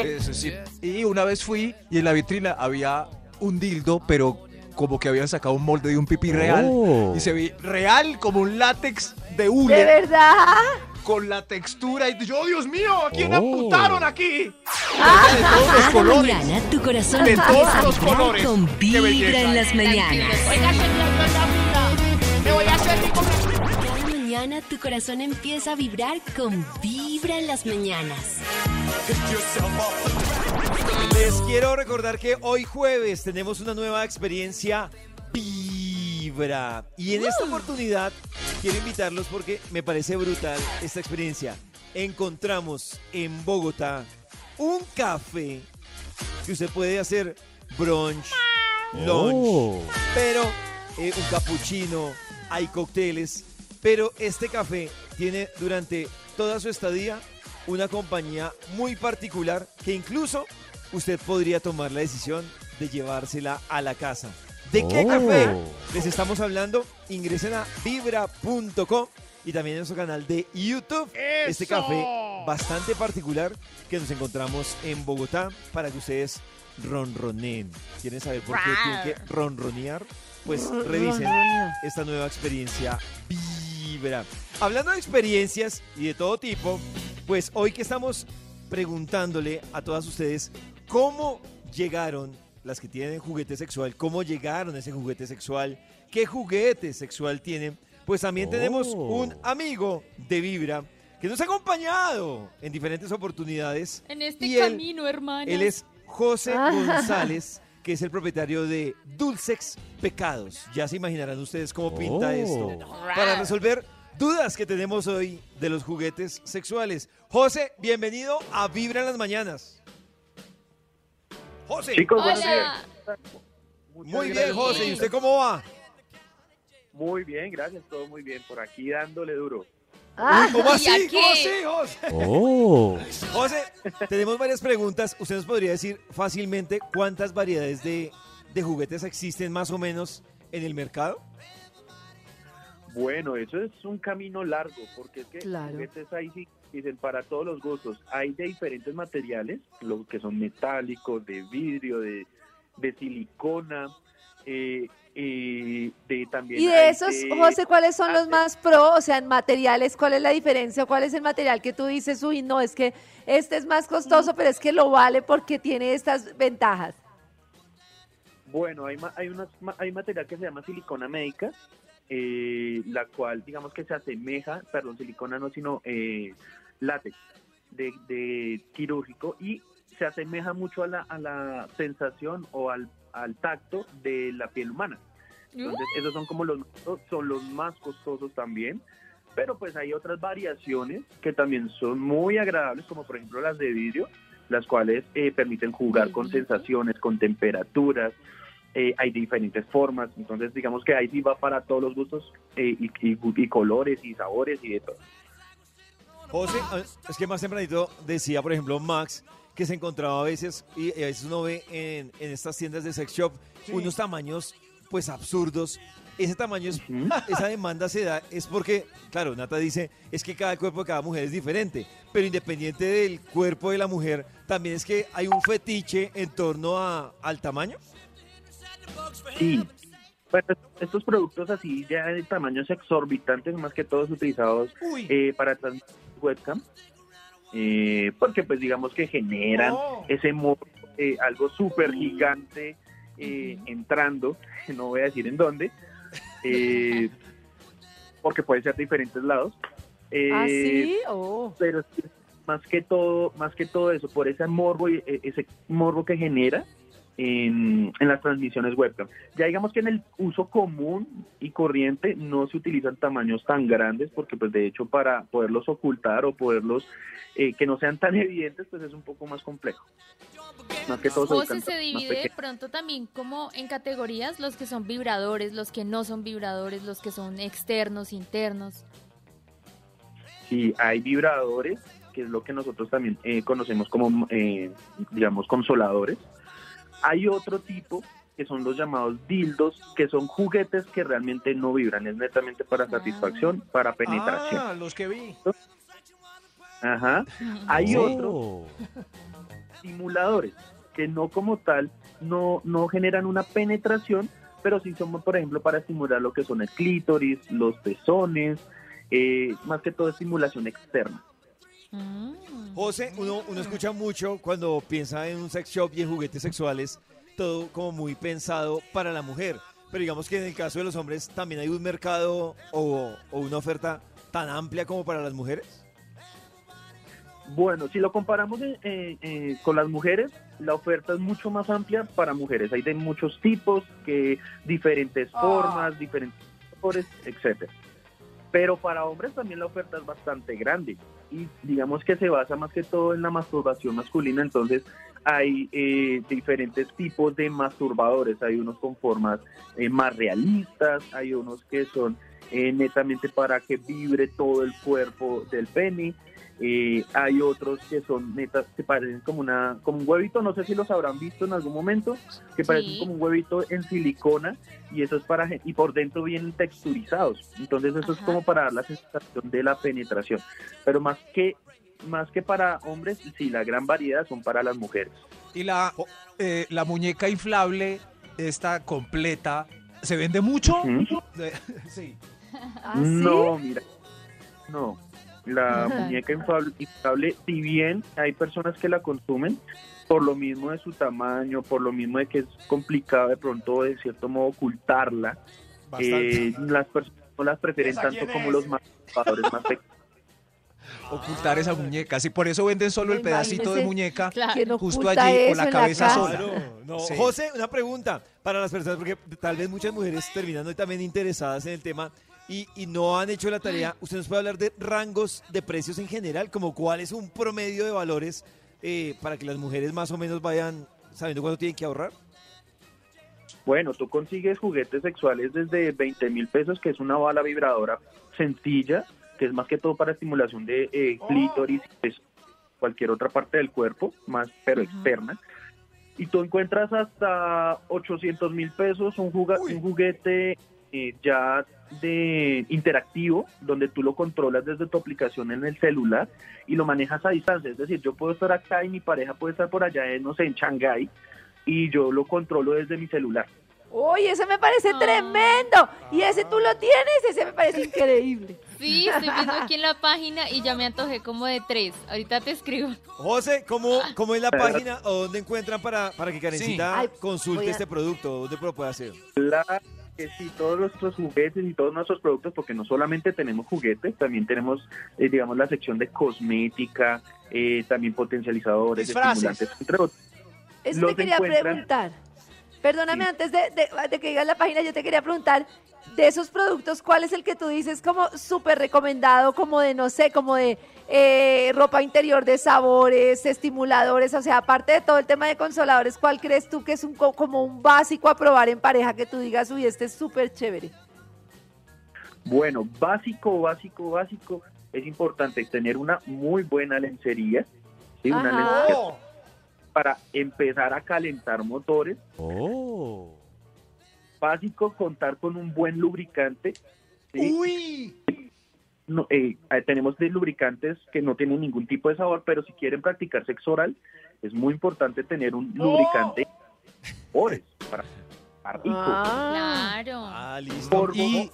Eso sí. Y una vez fui y en la vitrina había un dildo, pero como que habían sacado un molde de un pipí real. Y se ve real como un látex de hule. ¿De verdad? Con la textura y yo, Dios mío, ¿a quién Oh. amputaron aquí? Ah. de todos los colores. mañana tu corazón De todos los colores. con Qué Vibra en las mañanas. Oiga, señor, Tu corazón empieza a vibrar con Vibra en las mañanas. Les quiero recordar que hoy jueves tenemos una nueva experiencia Vibra. Y en esta oportunidad quiero invitarlos porque me parece brutal esta experiencia. Encontramos en Bogotá un café que usted puede hacer brunch, lunch, pero eh, un cappuccino, hay cócteles, pero este café tiene durante toda su estadía una compañía muy particular que incluso usted podría tomar la decisión de llevársela a la casa. ¿De qué café les estamos hablando? Ingresen a vibra.com y también en nuestro canal de YouTube. Este café bastante particular que nos encontramos en Bogotá para que ustedes ronroneen. ¿Quieren saber por qué tienen que ronronear? Pues revisen esta nueva experiencia Vibra. Hablando de experiencias y de todo tipo, pues hoy que estamos preguntándole a todas ustedes cómo llegaron las que tienen juguete sexual, cómo llegaron a ese juguete sexual, qué juguete sexual tienen, pues también tenemos un amigo de Vibra que nos ha acompañado en diferentes oportunidades. En este Y él- camino, hermano. Él es José Ah. González, que es el propietario de Dulcex Pecados. Ya se imaginarán ustedes cómo pinta esto. Para resolver dudas que tenemos hoy de los juguetes sexuales. José, bienvenido a Vibra en las Mañanas. José. Chicos. Hola. Muy bien. José. ¿Y usted cómo va? Muy bien, gracias, todo muy bien. Por aquí dándole duro. Ah, ¿Cómo ¿Y así, a qué? José? José. José, tenemos varias preguntas. ¿Usted nos podría decir fácilmente cuántas variedades de, de juguetes existen más o menos en el mercado? Bueno, eso es un camino largo, porque es que Claro. juguetes ahí sí dicen para todos los gustos. Hay de diferentes materiales, lo que son metálicos, de vidrio, de, de silicona, eh, eh, de también. y de esos, de- José, ¿cuáles son los más pro? O sea, en materiales, ¿cuál es la diferencia? ¿Cuál es el material que tú dices, uy, no, es que este es más costoso, pero es que lo vale porque tiene estas ventajas? Bueno, hay, ma- hay, unas, hay material que se llama silicona médica, eh, la cual digamos que se asemeja, perdón, silicona no, sino eh, látex de, de quirúrgico y se asemeja mucho a la, a la sensación o al, al tacto de la piel humana. Entonces, esos son como los, son los más costosos también. Pero pues hay otras variaciones que también son muy agradables, como por ejemplo las de vidrio, las cuales eh, permiten jugar con sensaciones, con temperaturas, eh, hay diferentes formas, entonces digamos que ahí sí va para todos los gustos eh, y, y- y colores y sabores y de todo. José, ah, es que más tempranito decía, por ejemplo, Max, que se encontraba a veces, y a veces uno ve en, en estas tiendas de sex shop, unos tamaños pues absurdos. Ese tamaño, es, esa demanda se da, es porque, claro, Nata dice, es que cada cuerpo de cada mujer es diferente, pero independiente del cuerpo de la mujer, también es que hay un fetiche en torno a, al tamaño. Sí. Bueno, estos productos así ya de tamaños exorbitantes, más que todos utilizados eh, para transmitir webcam, eh, porque pues digamos que generan Oh. ese morbo, eh, algo súper gigante eh, entrando, no voy a decir en dónde, eh, porque puede ser de diferentes lados. Eh, ¿Ah, sí? Oh. pero más que todo, más que todo eso, por ese morbo eh, ese morbo que genera en, en las transmisiones webcam. Ya digamos que en el uso común y corriente no se utilizan tamaños tan grandes porque pues de hecho para poderlos ocultar o poderlos eh, que no sean tan evidentes pues es un poco más complejo. Más que todo se divide de pronto también como en categorías, los que son vibradores, los que no son vibradores, los que son externos, internos. Sí, hay vibradores, que es lo que nosotros también eh, conocemos como, eh, digamos, consoladores. Hay otro tipo que son los llamados dildos, que son juguetes que realmente no vibran, es netamente para satisfacción, para penetración. Ah, los que vi. Ajá. Hay Oh. otros simuladores que no como tal no, no generan una penetración, pero sí son, por ejemplo, para estimular lo que son el clítoris, los pezones, eh, más que todo estimulación externa. José, uno, uno escucha mucho cuando piensa en un sex shop y en juguetes sexuales, todo como muy pensado para la mujer. Pero digamos que en el caso de los hombres también hay un mercado o, o una oferta tan amplia como para las mujeres. Bueno, si lo comparamos eh, eh, eh, con las mujeres, la oferta es mucho más amplia para mujeres. Hay de muchos tipos, que diferentes formas, diferentes colores, etcétera. Pero para hombres también la oferta es bastante grande y digamos que se basa más que todo en la masturbación masculina. Entonces hay eh, diferentes tipos de masturbadores. Hay unos con formas eh, más realistas, hay unos que son eh, netamente para que vibre todo el cuerpo del pene. Eh, hay otros que son netas que parecen como una como un huevito, no sé si los habrán visto en algún momento, que parecen Sí. como un huevito en silicona y eso es para y por dentro vienen texturizados. Entonces eso es como para dar la sensación de la penetración, pero más que más que para hombres, sí, la gran variedad son para las mujeres. Y la, eh, la muñeca inflable, esta completa, ¿se vende mucho? De- sí. ¿Ah, No, mira, no. La muñeca inflable, inflable, si bien hay personas que la consumen, por lo mismo de su tamaño, por lo mismo de que es complicado de pronto de cierto modo ocultarla, Bastante. eh, las personas no las prefieren ¿Esa tanto como los masturbadores más pequeños. Ocultar esa muñeca. Sí, por eso venden solo el pedacito de muñeca ¿Quién justo allí con eso la cabeza sola. Claro, no. Sí. José, una pregunta para las personas, porque tal vez muchas mujeres terminan hoy también interesadas en el tema y, y no han hecho la tarea. ¿Usted nos puede hablar de rangos de precios en general? Como cuál es un promedio de valores eh, para que las mujeres más o menos vayan sabiendo cuánto tienen que ahorrar? Bueno, tú consigues juguetes sexuales desde 20 mil pesos, que es una bala vibradora sencilla, que es más que todo para estimulación de eh, clítoris y pues, cualquier otra parte del cuerpo, más pero externa. Y tú encuentras hasta 800 mil pesos un, juga- un juguete eh, ya de interactivo, donde tú lo controlas desde tu aplicación en el celular y lo manejas a distancia. Es decir, yo puedo estar acá y mi pareja puede estar por allá, en, no sé, en Shanghái, y yo lo controlo desde mi celular. Uy, ese me parece tremendo. Y ese tú lo tienes, ese me parece increíble. Sí, estoy viendo aquí en la página y ya me antojé como de tres. Ahorita te escribo. José, ¿cómo, cómo es la página o dónde encuentran para, para que Karencita consulte este producto? ¿Dónde lo puede hacer? La, que sí, todos nuestros juguetes y todos nuestros productos, porque no solamente tenemos juguetes, también tenemos, eh, digamos, la sección de cosmética, eh, también potencializadores, Disfraces. estimulantes, entre otros. Eso Los te quería encuentran- preguntar. Perdóname, Sí. antes de, de- de que digas la página, yo te quería preguntar, de esos productos, ¿cuál es el que tú dices como súper recomendado, como de, no sé, como de eh, ropa interior de sabores, estimuladores, o sea, aparte de todo el tema de consoladores, ¿cuál crees tú que es un, co- como un básico a probar en pareja que tú digas, uy, este es súper chévere? Bueno, básico, básico, básico, es importante tener una muy buena lencería, ¿sí? una lencería Oh, para empezar a calentar motores. Oh. Básico, contar con un buen lubricante. ¿sí? Uy. No, eh, eh, tenemos de lubricantes que no tienen ningún tipo de sabor, pero si quieren practicar sexo oral, es muy importante tener un Oh. lubricante sabores para rico. Ah, Claro. Ah, listo. Por y-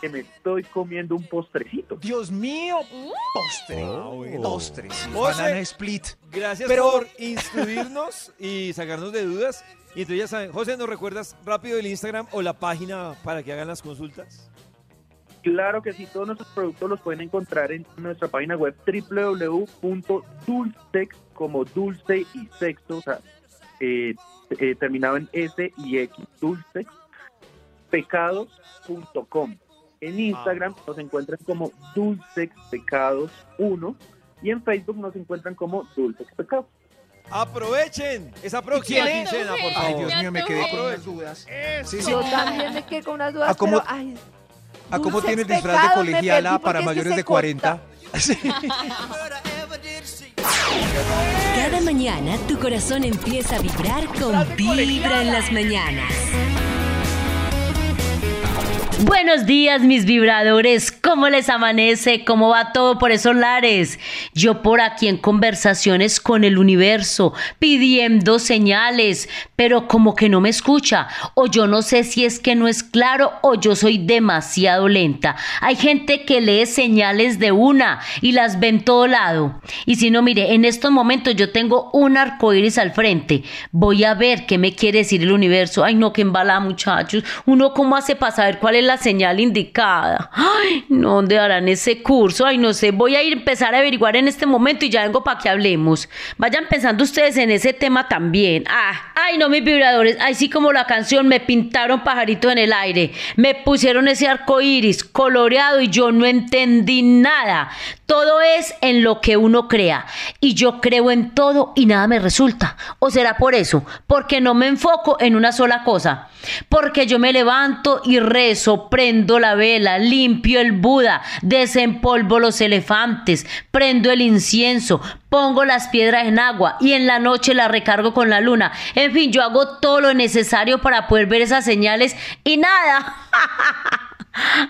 que me estoy comiendo un postrecito. Dios mío. Uh. Postre. Ah, bueno. Postre. sí. José. Banana split. Gracias Pero- por instruirnos y sacarnos de dudas. Y entonces ya saben, José, ¿nos recuerdas rápido el Instagram o la página para que hagan las consultas? Claro que sí, todos nuestros productos los pueden encontrar en nuestra página web www.dulcex, como dulce y sexo, o sea, eh, eh, terminado en S y X, dulcex, pecados.com. En Instagram nos encuentran como Dulcex Pecados 1 y en Facebook nos encuentran como Dulcex Pecados. Aprovechen esa próxima quincena, por Ay, Ay, favor. Dios mío, me quedé con unas dudas. Sí, sí. Yo también me quedé con unas dudas, ¿A cómo- pero, ay, ¿A cómo tiene el disfraz de colegiala para mayores de 40? Sí. Cada mañana tu corazón empieza a vibrar con Vibra en las mañanas. Buenos días, mis vibradores. ¿Cómo les amanece? ¿Cómo va todo por esos lares? Yo por aquí en conversaciones con el universo, pidiendo señales, pero como que no me escucha. O yo no sé si es que no es claro o yo soy demasiado lenta. Hay gente que lee señales de una y las ve en todo lado. Y si no, mire, en estos momentos yo tengo un arco iris al frente. Voy a ver qué me quiere decir el universo. Ay, no, que embala, muchachos. Uno, ¿cómo hace para saber cuál es la señal indicada? Ay, ¿dónde harán ese curso? Ay, no sé. Voy a ir a empezar a averiguar en este momento y ya vengo para que hablemos. Vayan pensando ustedes en ese tema también. Ah, ay, no, mis vibradores. Ay, sí, como la canción, me pintaron pajaritos en el aire. Me pusieron ese arco iris coloreado y yo no entendí nada. Todo es en lo que uno crea. Y yo creo en todo y nada me resulta. ¿O será por eso? Porque no me enfoco en una sola cosa. Porque yo me levanto y rezo, prendo la vela, limpio el Buda, desempolvo los elefantes, prendo el incienso, pongo las piedras en agua y en la noche las recargo con la luna. En fin, yo hago todo lo necesario para poder ver esas señales y nada.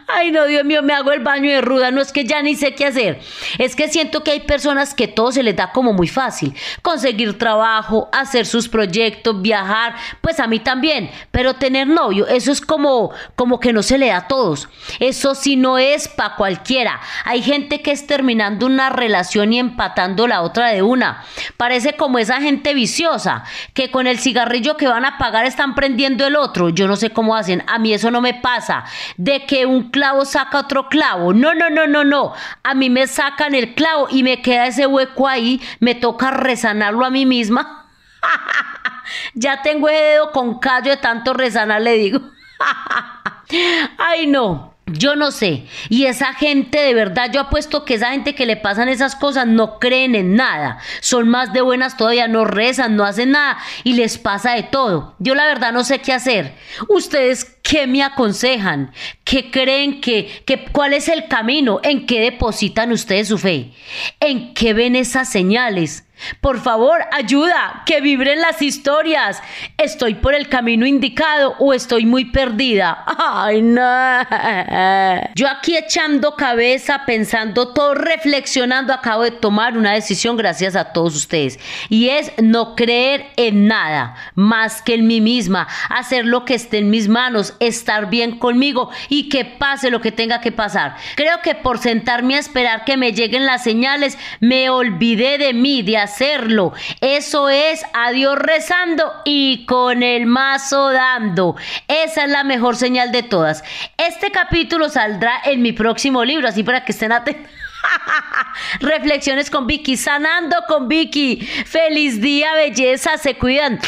Ay, no, Dios mío, me hago el baño de ruda. No es que ya ni sé qué hacer. Es que siento que hay personas que todo se les da como muy fácil. Conseguir trabajo, hacer sus proyectos, viajar, pues a mí también. Pero tener novio, eso es como, como que no se le da a todos. Eso sí no es para cualquiera. Hay gente que es terminando una relación y empatando la otra de una. Parece como esa gente viciosa, que con el cigarrillo que van a pagar están prendiendo el otro. Yo no sé cómo hacen. A mí eso no me pasa. De que un clavo saca otro clavo. No, no, no, no, no. A mí me sacan el clavo y me queda ese hueco ahí. Me toca resanarlo a mí misma. ya tengo el dedo con callo de tanto resanar, le digo. Ay, no. Yo no sé. Y esa gente, de verdad, yo apuesto que esa gente que le pasan esas cosas no creen en nada. Son más de buenas todavía, no rezan, no hacen nada y les pasa de todo. Yo la verdad no sé qué hacer. Ustedes, ¿qué me aconsejan? ¿Qué creen que, que cuál es el camino? ¿En qué depositan ustedes su fe? ¿En qué ven esas señales? Por favor, ayuda, que vibren las historias. ¿Estoy por el camino indicado o estoy muy perdida? Ay, no. Yo aquí echando cabeza, pensando todo, reflexionando, acabo de tomar una decisión gracias a todos ustedes. Y es no creer en nada más que en mí misma, hacer lo que esté en mis manos, estar bien conmigo y que pase lo que tenga que pasar. Creo que por sentarme a esperar que me lleguen las señales, me olvidé de mí, de hacerlo. Eso es a Dios rezando y con el mazo dando. Esa es la mejor señal de todas. Este capítulo saldrá en mi próximo libro, así para que estén atentos. Reflexiones con Vicky, sanando con Vicky. Feliz día, belleza, se cuidan.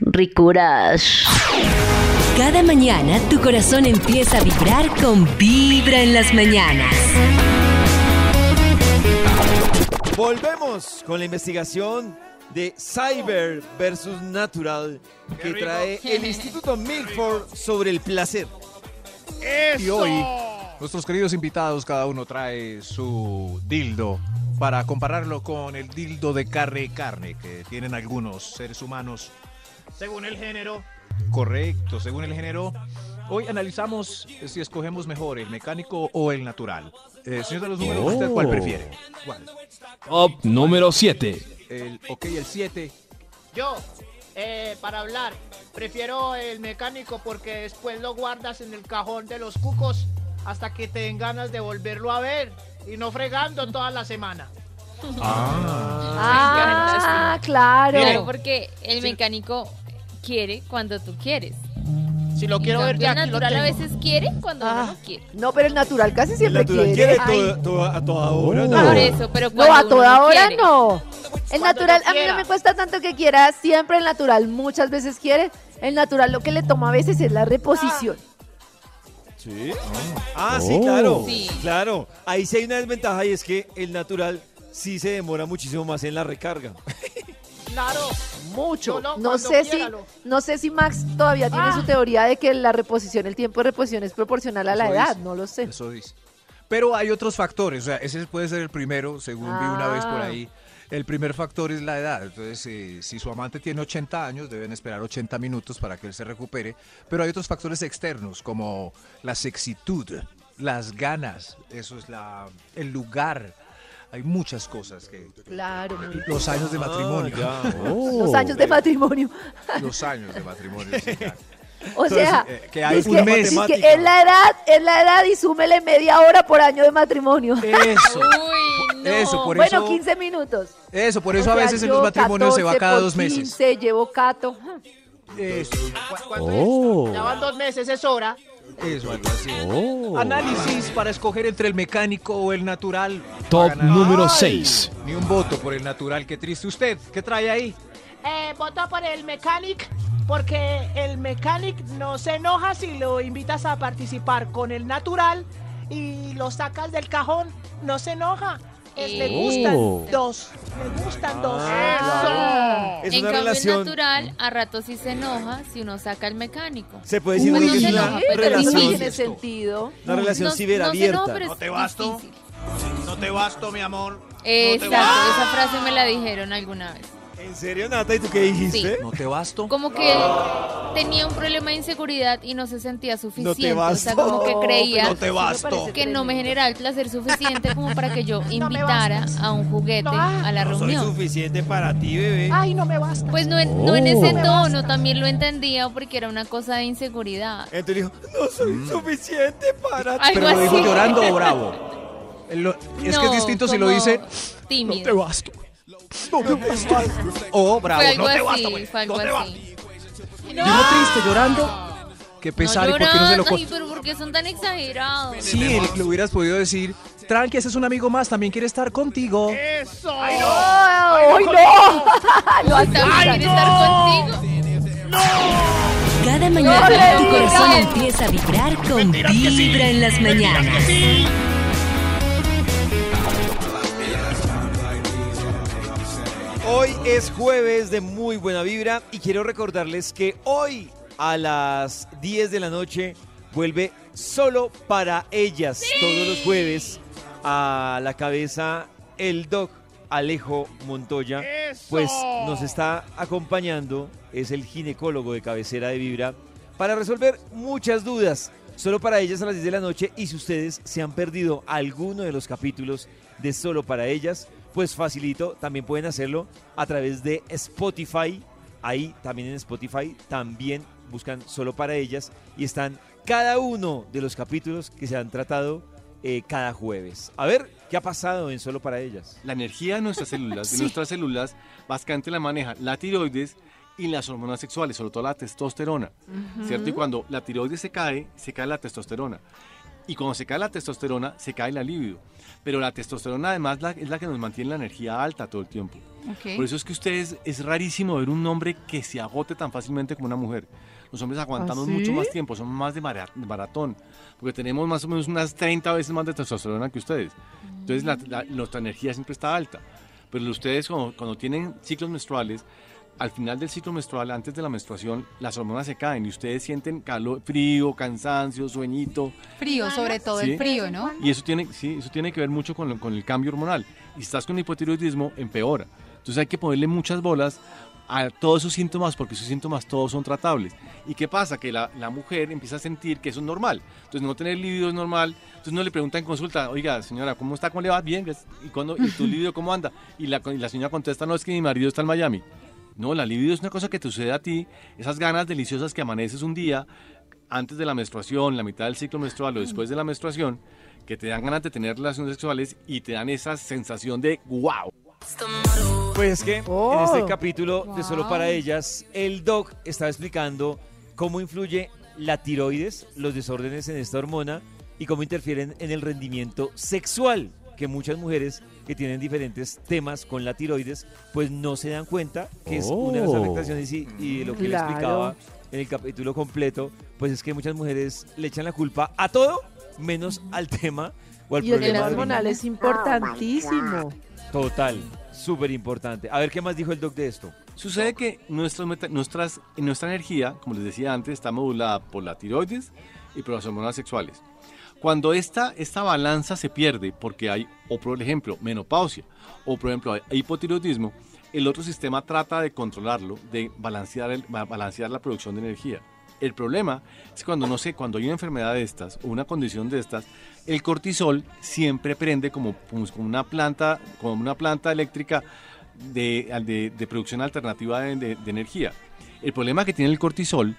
Ricuras. Cada mañana tu corazón empieza a vibrar con Vibra en las mañanas. Volvemos con la investigación de Cyber versus Natural que trae el Instituto Milford sobre el placer. Y hoy, nuestros queridos invitados, cada uno trae su dildo para compararlo con el dildo de carne y carne que tienen algunos seres humanos. Según el género. Correcto, según el género. Hoy analizamos si escogemos mejor el mecánico o el natural. Eh, señor de los números, ¿usted cuál Oh. prefiere? ¿Cuál? Top número 7. El, ok, el 7. Yo, eh, para hablar, prefiero el mecánico porque después lo guardas en el cajón de los cucos hasta que te den ganas de volverlo a ver y no fregando toda la semana. Ah, claro. Claro, porque el mecánico quiere cuando tú quieres. Si lo quiero ver, ya el aquí lo natural a tengo. veces quiere cuando uno Ah, no quiere. No, pero el natural casi siempre natural quiere. quiere todo- todo- a toda hora. No. ¿no? Por eso, pero No, cuando a uno toda no hora quiere. no. El Cuando natural, yo a mí no quiera. me cuesta tanto que quiera, siempre el natural, muchas veces quiere. El natural lo que le toma a veces es la reposición. Sí. Ah, sí, Oh. claro. Sí. Claro. Ahí sí hay una desventaja y es que el natural sí se demora muchísimo más en la recarga. Claro. Mucho. No, No, sé si, quiera no sé si Max todavía tiene Ah. su teoría de que la reposición, el tiempo de reposición es proporcional a la Eso edad, dice. no lo sé. Eso dice. Pero hay otros factores, o sea, ese puede ser el primero, según vi una vez por Ah. ahí. El primer factor es la edad. Entonces, eh, si su amante tiene 80 años, deben esperar 80 minutos para que él se recupere. Pero hay otros factores externos, como la sexitud, las ganas, eso es la, el lugar. Hay muchas cosas que... Claro, Los años de matrimonio. Ah, ya. los años de matrimonio. Los años de matrimonio. sí. O sea, eh, que hay es un que, mes. es que es la edad, es la edad y súmele media hora por año de matrimonio. Eso. Uy, no. Eso, por bueno, eso... 15 minutos. Eso, por O eso a veces en los matrimonios se va 14 cada por dos meses. 15, llevo cato. Eso, Cu- Oh. es- ya van dos meses, es hora. Eso, algo así. Oh. Análisis para escoger entre el mecánico o el natural. Top número Ay, 6. Ni un voto por el natural, qué triste usted. ¿Qué trae ahí? Eh, voto por el mechanic porque el mechanic no se enoja si lo invitas a participar con el natural y lo sacas del cajón, no se enoja. Es, le Oh. gustan dos, le gustan dos. Ah, Es en una cambio, relación. el natural a rato sí se enoja si uno saca el mecánico. Se puede decir que no es se una pero no relación, tiene sentido. una relación No- no se ciberabierta. enoja, pero ¿No es te basto? difícil. No te basto, mi amor. Exacto, esa frase me la dijeron alguna vez. ¿En serio, Nata? ¿Y tú qué dijiste? ¿No te basto? Como que él tenía un problema de inseguridad y no se sentía suficiente. o sea, basto. como que creía No te basto. que no me generaba el placer suficiente como para que yo invitara a un juguete No, a la No soy reunión. suficiente para ti, bebé. Ay, no me basta. Pues no, en- no en ese tono, también lo entendía porque era una cosa de inseguridad. Entonces dijo, no soy suficiente para ti. ¿Pero lo dijo llorando o bravo? Lo- es que es No, distinto si lo dice Tímido. basto. O bravo. Fue algo no te así, basto, fue algo no te así. Dijo triste, llorando. Qué pesar, ¿y por qué no se lo ay, pero ¿por qué son tan exagerados? Sí, le, le hubieras podido decir, tranqui, ese es un amigo más, también quiere estar contigo. Eso. ¡Ay, no! Lo También quiere estar contigo. Cada mañana tu corazón empieza a vibrar con Vibra en las mañanas. Hoy es jueves de muy buena vibra y quiero recordarles que hoy a las 10 de la noche vuelve solo para ellas todos los jueves a la cabeza el doc Alejo Montoya. Pues nos está acompañando, es el ginecólogo de cabecera de Vibra, para resolver muchas dudas. Solo para ellas a las 10 de la noche y si ustedes se han perdido alguno de los capítulos de Solo para ellas, pues facilito, también pueden hacerlo a través de Spotify. Ahí también en Spotify también buscan solo para ellas y están cada uno de los capítulos que se han tratado eh, cada jueves. A ver, ¿qué ha pasado en solo para ellas? La energía de nuestras células, de nuestras células, básicamente la maneja la tiroides y las hormonas sexuales, sobre todo la testosterona. ¿cierto? Y cuando la tiroides se cae, se cae la testosterona. Y cuando se cae la testosterona, se cae la libido. Pero la testosterona además la- es la que nos mantiene la energía alta todo el tiempo. Ok. Por eso es que ustedes, es rarísimo ver un hombre que se agote tan fácilmente como una mujer. Los hombres aguantamos ¿Ah, sí? mucho más tiempo, somos más de maratón, porque tenemos más o menos unas 30 veces más de testosterona que ustedes. Entonces la- la- nuestra energía siempre está alta. Pero ustedes cuando, cuando tienen ciclos menstruales, al final del ciclo menstrual, antes de la menstruación, las hormonas se caen y ustedes sienten calor, frío, cansancio, sueñito. Frío, sobre todo Sí. el frío, ¿no? Y eso tiene, sí, eso tiene que ver mucho con, lo- con el cambio hormonal. Y si estás con hipotiroidismo, empeora. Entonces hay que ponerle muchas bolas a todos esos síntomas porque esos síntomas todos son tratables. ¿Y qué pasa? Que la, la mujer empieza a sentir que eso es normal. Entonces no tener libido es normal. Entonces no le pregunta en consulta, oiga señora, ¿cómo está? ¿Cómo le va? Bien. ¿Y, cuándo- y tu libido cómo anda? Y la, y la señora contesta, no, es que mi marido está en Miami. No, la libido es una cosa que te sucede a ti, esas ganas deliciosas que amaneces un día antes de la menstruación, la mitad del ciclo menstrual o después de la menstruación, que te dan ganas de tener relaciones sexuales y te dan esa sensación de wow. Pues que Oh. en este capítulo de Solo para ellas, el doc estaba explicando cómo influye la tiroides, los desórdenes en esta hormona y cómo interfieren en el rendimiento sexual, que muchas mujeres que tienen diferentes temas con la tiroides, pues no se dan cuenta que es una de las Oh. afectaciones y, y lo que Claro. le explicaba en el capítulo completo, pues es que muchas mujeres le echan la culpa a todo menos al tema o al Y el problema tema del hormonal es importantísimo. Total, súper importante. A ver qué más dijo el doc de esto. Sucede que nuestras, nuestra energía, como les decía antes, está modulada por la tiroides y por las hormonas sexuales. Cuando esta, esta balanza se pierde porque hay, o por ejemplo, menopausia, o por ejemplo, hipotiroidismo, el otro sistema trata de controlarlo, de balancear, balancear la producción de energía. El problema es cuando, no sé, cuando hay una enfermedad de estas o una condición de estas, el cortisol siempre prende como, pues, como una planta, como una planta eléctrica de, de- producción alternativa de- de energía. El problema que tiene el cortisol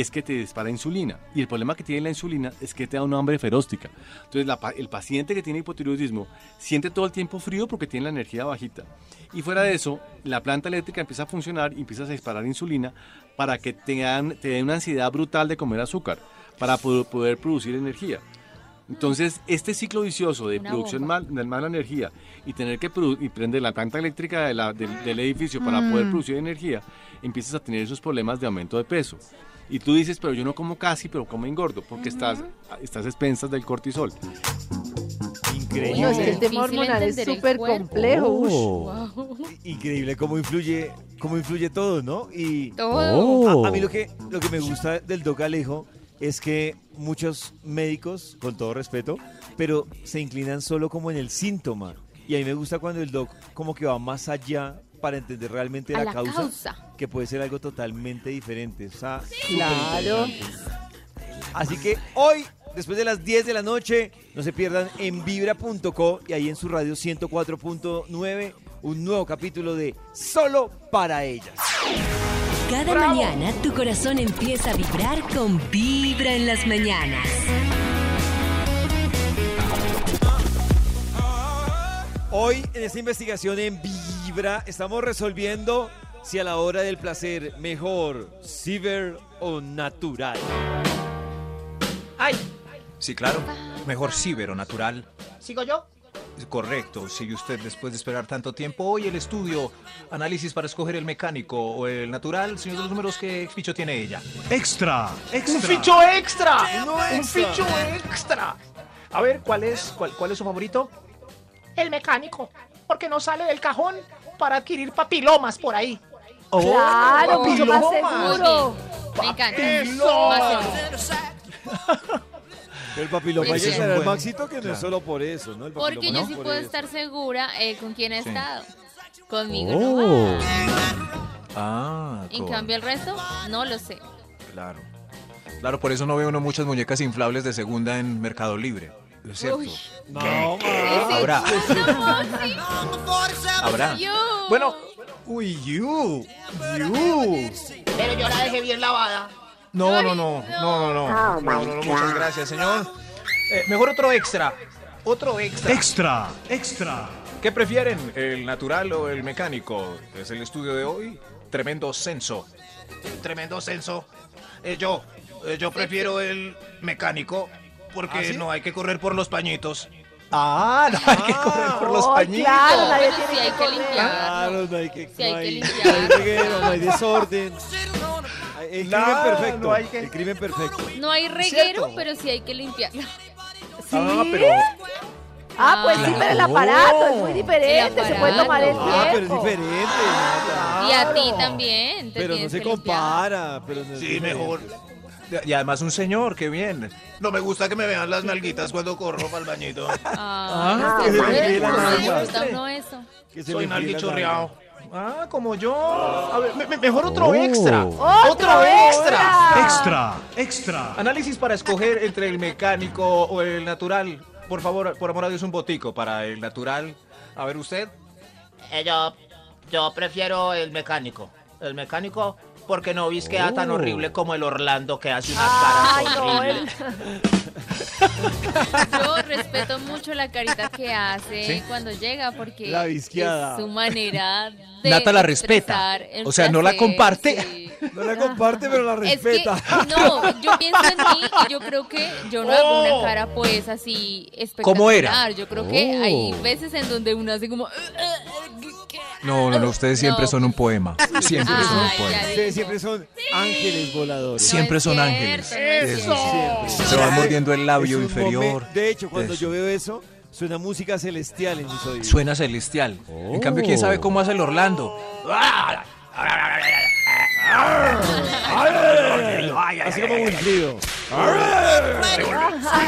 es que te dispara insulina. Y el problema que tiene la insulina es que te da una hambre feróstica. Entonces la el paciente que tiene hipotiroidismo siente todo el tiempo frío porque tiene la energía bajita. Y fuera de eso, la planta eléctrica empieza a funcionar y empiezas a disparar insulina para que te, dan- te dé una ansiedad brutal de comer azúcar, para poder, poder producir energía. Entonces, este ciclo vicioso de Una producción mal, de mala energía y tener que y prender la planta eléctrica de la- del, del edificio para Mm. poder producir energía, empiezas a tener esos problemas de aumento de peso. Y tú dices, pero yo no como casi, pero como engordo, porque estás, estás a expensas del cortisol. Increíble. No, es que el tema hormonal es súper complejo. Oh. Increíble cómo influye, cómo influye todo, ¿no? Y Todo. a, a mí lo que, lo que me gusta del Doc Alejo es que muchos médicos, con todo respeto, pero se inclinan solo como en el síntoma. Y a mí me gusta cuando el Doc como que va más allá para entender realmente la, la causa, causa. que puede ser algo totalmente diferente. O sea, Claro. Así que hoy, después de las 10 de la noche, no se pierdan en vibra.co y ahí en su radio 104.9, un nuevo capítulo de Solo para ellas. Cada mañana tu corazón empieza a vibrar con Vibra en las mañanas. Hoy en esta investigación en Vibra estamos resolviendo si a la hora del placer mejor ciber o natural. Ay, Sí, claro. Mejor cibero natural. ¿sigo yo? Correcto. Sigue usted después de esperar tanto tiempo. Hoy el estudio, análisis para escoger el mecánico o el natural. Señor de los números, ¿qué ficho tiene ella? Extra, ¡Un ficho extra! Uno ¡Un extra. ficho extra! A ver, ¿cuál es, cuál, cuál es su favorito? El mecánico, porque no sale del cajón para adquirir papilomas por ahí. Claro, mucho más papilomas. seguro. Me encanta. El papiloma ya sí. será el Maxito que no es solo por eso, ¿no? El Porque yo sí por puedo eso. estar segura eh, con quién he Sí. estado. Conmigo Oh. no. Ah, En con- cambio el resto, no lo sé. Claro. Claro, por eso no ve uno muchas muñecas inflables de segunda en Mercado Libre. ¿Es cierto? Uy. No, Habrá. Habrá. Yo. Bueno, uy, you. You. Pero yo la dejé bien lavada. No, no, no, no, no, no. No, no, no, muchas gracias, señor. Eh, mejor otro extra. Otro extra. Extra, extra. ¿Qué prefieren, el natural o el mecánico? Es el estudio de hoy. Tremendo censo. Tremendo censo. Eh, yo, eh, yo prefiero el mecánico porque ¿Ah, sí? no hay que correr por los pañitos. Ah, no hay que correr por los Oh, pañitos. claro, nadie Bueno, tiene sí hay que correr. limpiar. Claro, no hay que, Sí, hay no que hay, limpiar. no hay reguero, no hay desorden. El crimen perfecto. no hay que- El crimen perfecto. No hay reguero, ¿Cierto? pero sí hay que limpiarlo. ¿Sí? Ah, pero Ah, pues sí, pero el aparato es muy diferente, se puede tomar el aparato. Ah, pero es tiempo. diferente. Y a ti también. te Pero no se limpiar. compara. Pero no Sí, diferente. mejor. Y además un señor, qué bien. No me gusta que me vean las nalguitas cuando corro para el bañito. Ah, que se no, le enfríe la no, nalga. le gusta a uno eso. Soy nalguichorreado. Ah, como yo. A ver, me- me- mejor otro extra. ¡Otro extra! Extra, extra. Análisis para escoger entre el mecánico o el natural. Por favor, por amor a Dios, un botico para el natural. A ver usted. Eh, yo, yo prefiero el mecánico. El mecánico porque no vis queda tan Oh. horrible como el Orlando que hace unas Ay, caras no, horribles. Yo respeto mucho la carita que hace ¿Sí? cuando llega porque La visqueada. es su manera de Nata la respeta. O sea, no la comparte. sí. No la comparte, pero la Es que, respeta. no, yo pienso en mí y yo creo que yo no hago una cara pues así espectacular. ¿Cómo era? Yo creo que Oh. hay veces en donde uno hace como... No, no, no, ustedes siempre No. son un poema. Siempre son un poema. Ustedes siempre son ángeles voladores. Siempre son cierto, ángeles. Eso. Siempre. Se va mordiendo el labio inferior. momen- De hecho, cuando Eso. yo veo eso, suena música celestial en mis oídos. Suena celestial. En cambio, quién sabe cómo hace el Orlando. Así como un frío. ¡Ay,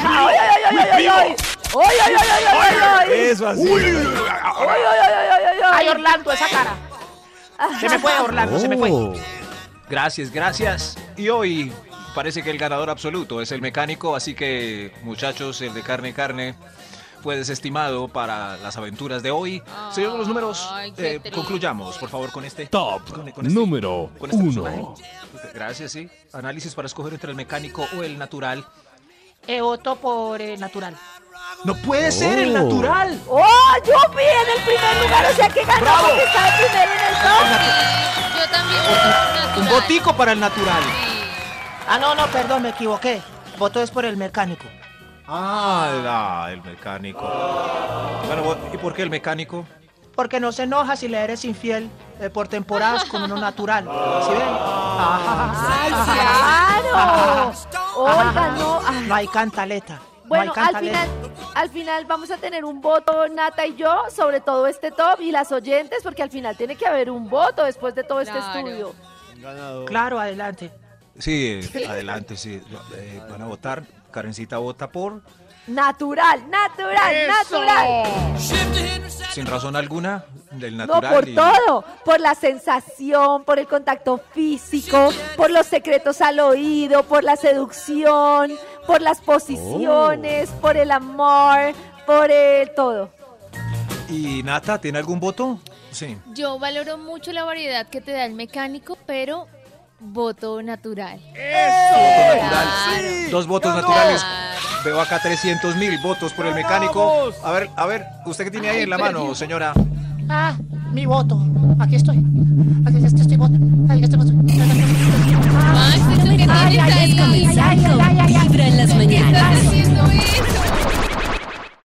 ay, ay, ay, ay, ay, ay! ¡Ay, ay, ay, ay, ay, ay! Eso así. ¡Ay, ay, ay, ay, ay, ay! Ay, Orlando, esa cara. Se me fue, Orlando, se me fue. Oh. Gracias, gracias. Y hoy parece que el ganador absoluto es el mecánico, así que muchachos, el de carne carne fue desestimado para las aventuras de hoy. Señor los números, eh, concluyamos, por favor, con este. Top con- con este- número con este personaje. 1. Gracias, sí. Análisis para escoger entre el mecánico o el natural. Eh, voto por el natural. No puede ser el natural. ¡Oh, Yupi en el primer lugar! O sea, que ganó porque está primero en el top. Yo también voto natural. Un botico para el natural. Sí. Ah, no, no, perdón, me equivoqué. Voto es por el mecánico. Ah, la- el mecánico. Bueno, ¿y por qué el mecánico? Porque no se enoja si le eres infiel eh, por temporadas con uno natural. ¿Sí ven? ¡Ay, Ajá. claro! Oiga, no. No hay cantaleta. Bueno, no hay al final, al final vamos a tener un voto, Nata y yo, sobre todo este top y las oyentes, porque al final tiene que haber un voto después de todo este Claro. estudio. Claro, adelante. Sí, adelante, sí. Eh, van a votar. Karencita vota por. Natural, natural, natural. Sin razón alguna, del No, natural. por y- todo, por la sensación, por el contacto físico, por los secretos al oído, por la seducción, por las posiciones, Oh. por el amor, por el todo. ¿Y Nata, tiene algún voto? Sí. Yo valoro mucho la variedad que te da el mecánico, pero voto natural. Voto natural. Dos votos naturales. Veo acá 300 mil votos por el mecánico. A ver, a ver, ¿usted qué tiene ahí Ay, en la mano, señora? Ah, mi voto. Aquí estoy. Aquí estoy, estoy votando. Estoy votando. Max, ¿eso qué tienes ahí? Con el Psycho, vibra en las ¿Qué estás mañanas. haciendo eso?